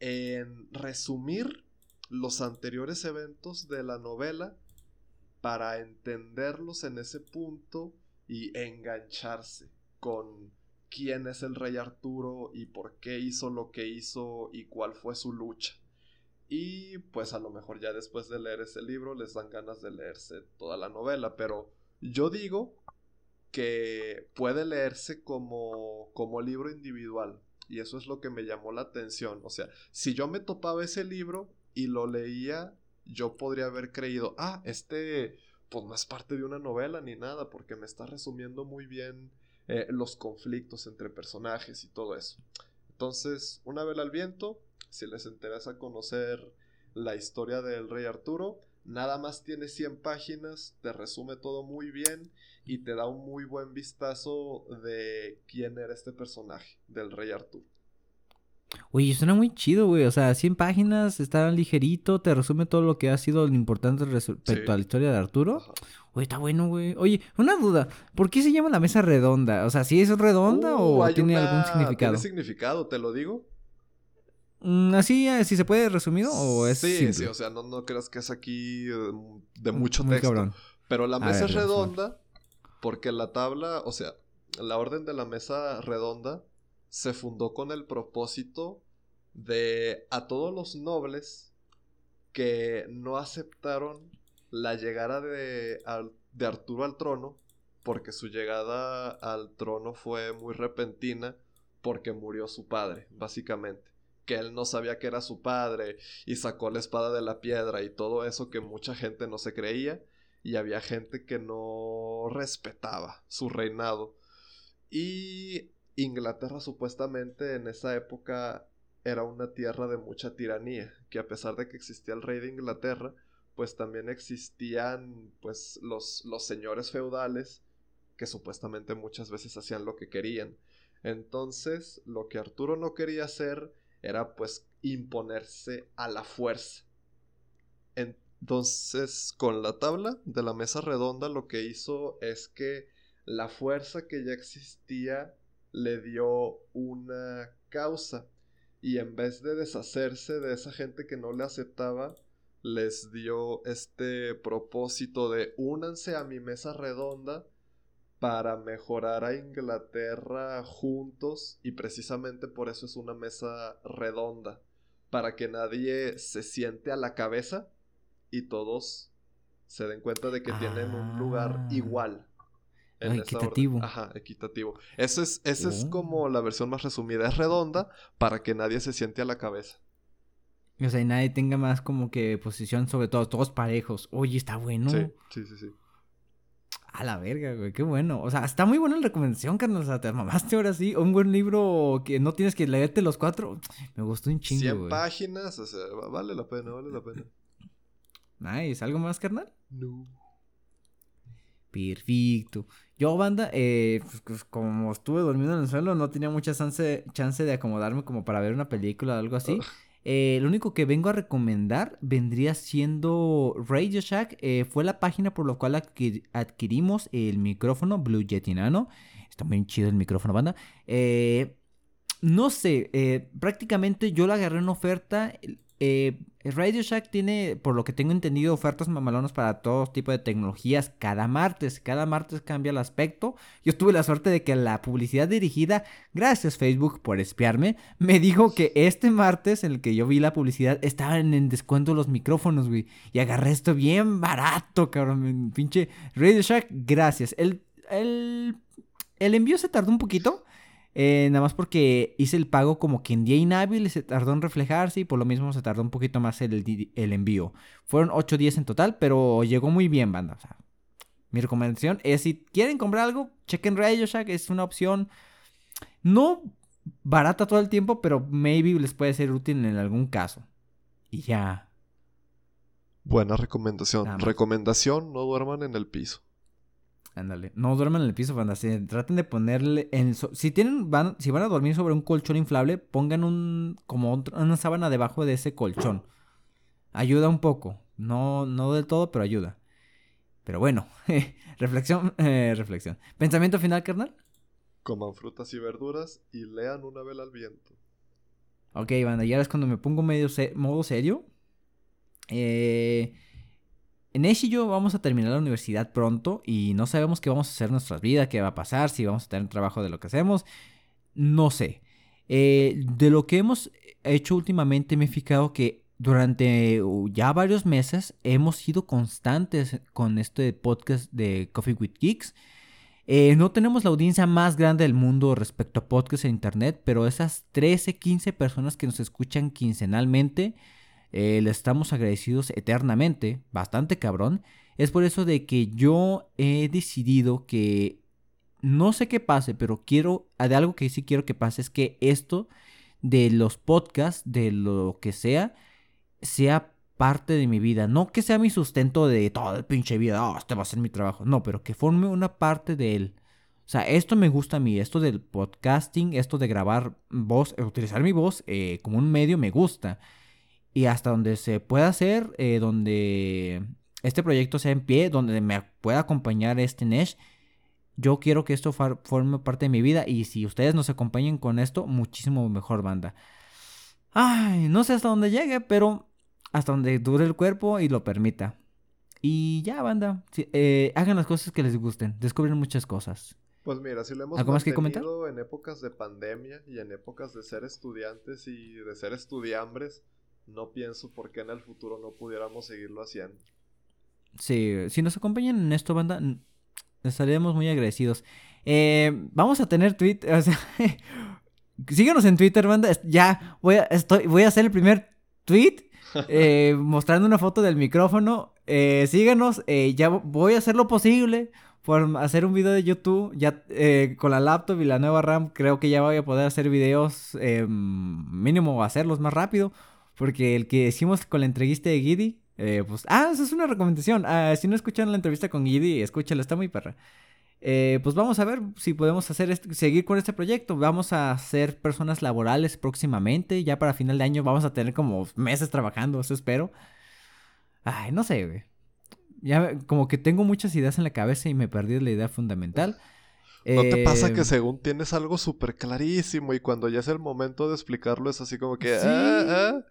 en resumir los anteriores eventos de la novela para entenderlos en ese punto y engancharse con quién es el rey Arturo y por qué hizo lo que hizo y cuál fue su lucha. Y pues a lo mejor ya después de leer ese libro les dan ganas de leerse toda la novela, pero yo digo que puede leerse como, como libro individual. Y eso es lo que me llamó la atención. O sea, si yo me topaba ese libro y lo leía yo podría haber creído, ah, este pues no es parte de una novela ni nada, porque me está resumiendo muy bien eh, los conflictos entre personajes y todo eso. Entonces, una vela al viento, si les interesa conocer la historia del rey Arturo, nada más tiene 100 páginas, te resume todo muy bien y te da un muy buen vistazo de quién era este personaje del rey Arturo. Oye, suena muy chido, güey. O sea, 100 páginas, está ligerito, te resume todo lo que ha sido importante respecto a la historia de Arturo. Oye, está bueno, güey. Oye, una duda. ¿Por qué se llama la mesa redonda? O sea, ¿sí es redonda uh, o tiene algún significado? ¿Tiene significado? ¿Te lo digo? Mm, ¿Así, si se puede resumido o es Sí, sí, o sea, no, no creas que es aquí de, mucho texto. Pero la mesa es redonda porque la tabla, o sea, la orden de la mesa redonda se fundó con el propósito de a todos los nobles que no aceptaron la llegada de, de Arturo al trono, porque su llegada al trono fue muy repentina, porque murió su padre, básicamente. Que él no sabía que era su padre y sacó la espada de la piedra y todo eso que mucha gente no se creía y había gente que no respetaba su reinado. Y Inglaterra supuestamente en esa época era una tierra de mucha tiranía, que a pesar de que existía el rey de Inglaterra, pues también existían pues los, los señores feudales que supuestamente muchas veces hacían lo que querían. Entonces, lo que Arturo no quería hacer era pues imponerse a la fuerza. Entonces, con la tabla de la mesa redonda lo que hizo es que la fuerza que ya existía le dio una causa. Y en vez de deshacerse de esa gente que no le aceptaba, les dio este propósito de únanse a mi mesa redonda para mejorar a Inglaterra juntos y precisamente por eso es una mesa redonda, para que nadie se siente a la cabeza y todos se den cuenta de que tienen un lugar ah. equitativo. Ajá, equitativo. Eso es, esa es oh. como la versión más resumida. Es redonda para que nadie se siente a la cabeza. O sea, y nadie tenga más como que posición sobre todo, todos parejos. Oye, está bueno. Sí, sí, sí, sí. A la verga, güey, qué bueno. O sea, está muy buena la recomendación, carnal. O sea, te mamaste ahora sí. Un buen libro que no tienes que leerte los cuatro. Me gustó un chingo, 100 páginas, o sea, vale la pena, vale la pena. [LAUGHS] Nice. ¿Algo más, carnal? No. Perfecto. Yo, banda, eh, pues, pues, como estuve dormido en el suelo, no tenía mucha chance, chance de acomodarme como para ver una película o algo así. Eh, lo único que vengo a recomendar vendría siendo Radio Shack. Eh, fue la página por la cual adquirimos el micrófono Blue Yeti Nano. Está muy chido el micrófono, banda. no sé, prácticamente yo la agarré en oferta. Eh, Radio Shack tiene, por lo que tengo entendido, ofertas mamalonas para todo tipo de tecnologías cada martes. Cada martes cambia el aspecto. Yo tuve la suerte de que la publicidad dirigida, gracias Facebook por espiarme, me dijo que este martes en el que yo vi la publicidad estaban en descuento los micrófonos, güey. Y agarré esto bien barato, cabrón. Pinche Radio Shack, gracias. El, el, el envío se tardó un poquito. Eh, nada más porque hice el pago como que en día inhábil y se tardó en reflejarse y por lo mismo se tardó un poquito más el, el envío. Fueron 8 días en total, pero llegó muy bien, banda. O sea, mi recomendación es si quieren comprar algo, chequen Radio Shack, es una opción no barata todo el tiempo, pero maybe les puede ser útil en algún caso. Y ya. Buena recomendación. Recomendación, no duerman en el piso. Ándale. No duerman en el piso, banda. traten de ponerle. En si tienen. Van, si van a dormir sobre un colchón inflable, pongan un. como una sábana debajo de ese colchón. Ayuda un poco. No, no del todo, pero ayuda. Pero bueno. [LAUGHS] reflexión. Eh, reflexión. ¿Pensamiento final, carnal? Coman frutas y verduras y lean una vela al viento. Ok, banda. Y ahora es cuando me pongo medio modo serio. Eh Nesh y yo vamos a terminar la universidad pronto y no sabemos qué vamos a hacer en nuestras vidas, qué va a pasar, si vamos a tener trabajo de lo que hacemos. No sé. Eh, de lo que hemos hecho últimamente me he fijado que durante uh, ya varios meses hemos sido constantes con este podcast de Coffee with Geeks. Eh, no tenemos la audiencia más grande del mundo respecto a podcasts en internet, pero esas 13, 15 personas que nos escuchan quincenalmente eh, le estamos agradecidos eternamente, bastante cabrón. Es por eso de que yo he decidido que no sé qué pase, pero quiero, de algo que sí quiero que pase es que esto de los podcasts, de lo que sea, sea parte de mi vida. No que sea mi sustento de toda el pinche vida, oh, este va a ser mi trabajo. No, pero que forme una parte de él. O sea, esto me gusta a mí, esto del podcasting, esto de grabar voz, utilizar mi voz eh, como un medio me gusta y hasta donde se pueda hacer, eh, donde este proyecto sea en pie, donde me pueda acompañar este Nesh, yo quiero que esto forme parte de mi vida y si ustedes nos acompañen con esto, muchísimo mejor banda. Ay, no sé hasta dónde llegue, pero hasta donde dure el cuerpo y lo permita. Y ya, banda, eh, hagan las cosas que les gusten, descubren muchas cosas. Pues mira, si lo hemos ¿Algo más que comentar? en épocas de pandemia y en épocas de ser estudiantes y de ser estudiambres, no pienso por qué en el futuro no pudiéramos seguirlo haciendo. Sí, si nos acompañan en esto, banda, estaríamos muy agradecidos. Eh, vamos a tener Twitter, o sea, [LAUGHS] síganos en Twitter, banda. Ya voy a, estoy, voy a hacer el primer tweet [LAUGHS] eh, mostrando una foto del micrófono. Eh, síganos, ya voy a hacer lo posible por hacer un video de YouTube. Ya con la laptop y la nueva RAM, creo que ya voy a poder hacer videos mínimo hacerlos más rápido. Porque el que hicimos con la entrevista de Giddy, eh, pues, ah, esa es una recomendación. Ah, si no escuchan la entrevista con Giddy, escúchala, está muy perra. Eh, pues vamos a ver si podemos hacer seguir con este proyecto. Vamos a ser personas laborales próximamente. Ya para final de año vamos a tener como meses trabajando, eso espero. Ay, no sé, güey. Ya como que tengo muchas ideas en la cabeza y me perdí la idea fundamental. ¿No te pasa que eh, según tienes algo súper clarísimo y cuando ya es el momento de explicarlo es así como que... Ah, ah"?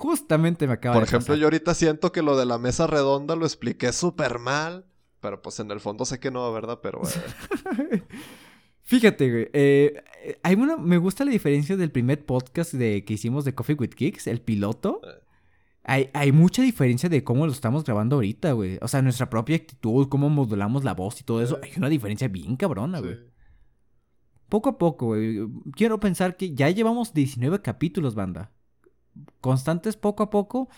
Justamente me acaba Por ejemplo, yo ahorita siento que lo de la mesa redonda lo expliqué súper mal. Pero pues en el fondo sé que no, ¿verdad? Pero... Eh. [LAUGHS] Fíjate, güey. Eh, hay una, me gusta la diferencia del primer podcast de, que hicimos de Coffee with Kicks, el piloto. Eh. Hay, hay, mucha diferencia de cómo lo estamos grabando ahorita, güey. O sea, nuestra propia actitud, cómo modulamos la voz y todo eso. Hay una diferencia bien cabrona, güey. Poco a poco, güey. Quiero pensar que ya llevamos 19 capítulos, banda constantes poco a poco.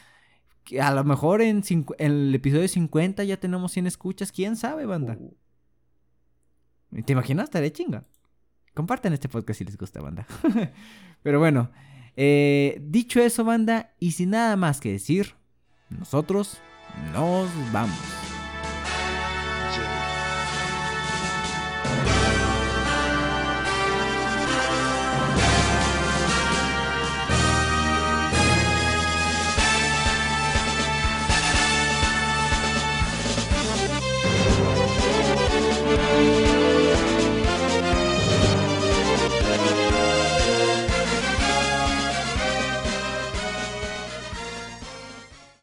Que a lo mejor en, el episodio 50 ya tenemos 100 escuchas. ¿Quién sabe, banda? Uh. ¿Te imaginas? Estaré chinga. Compartan este podcast si les gusta, banda. [LAUGHS] Pero bueno, eh, dicho eso, banda, y sin nada más que decir, nosotros nos vamos.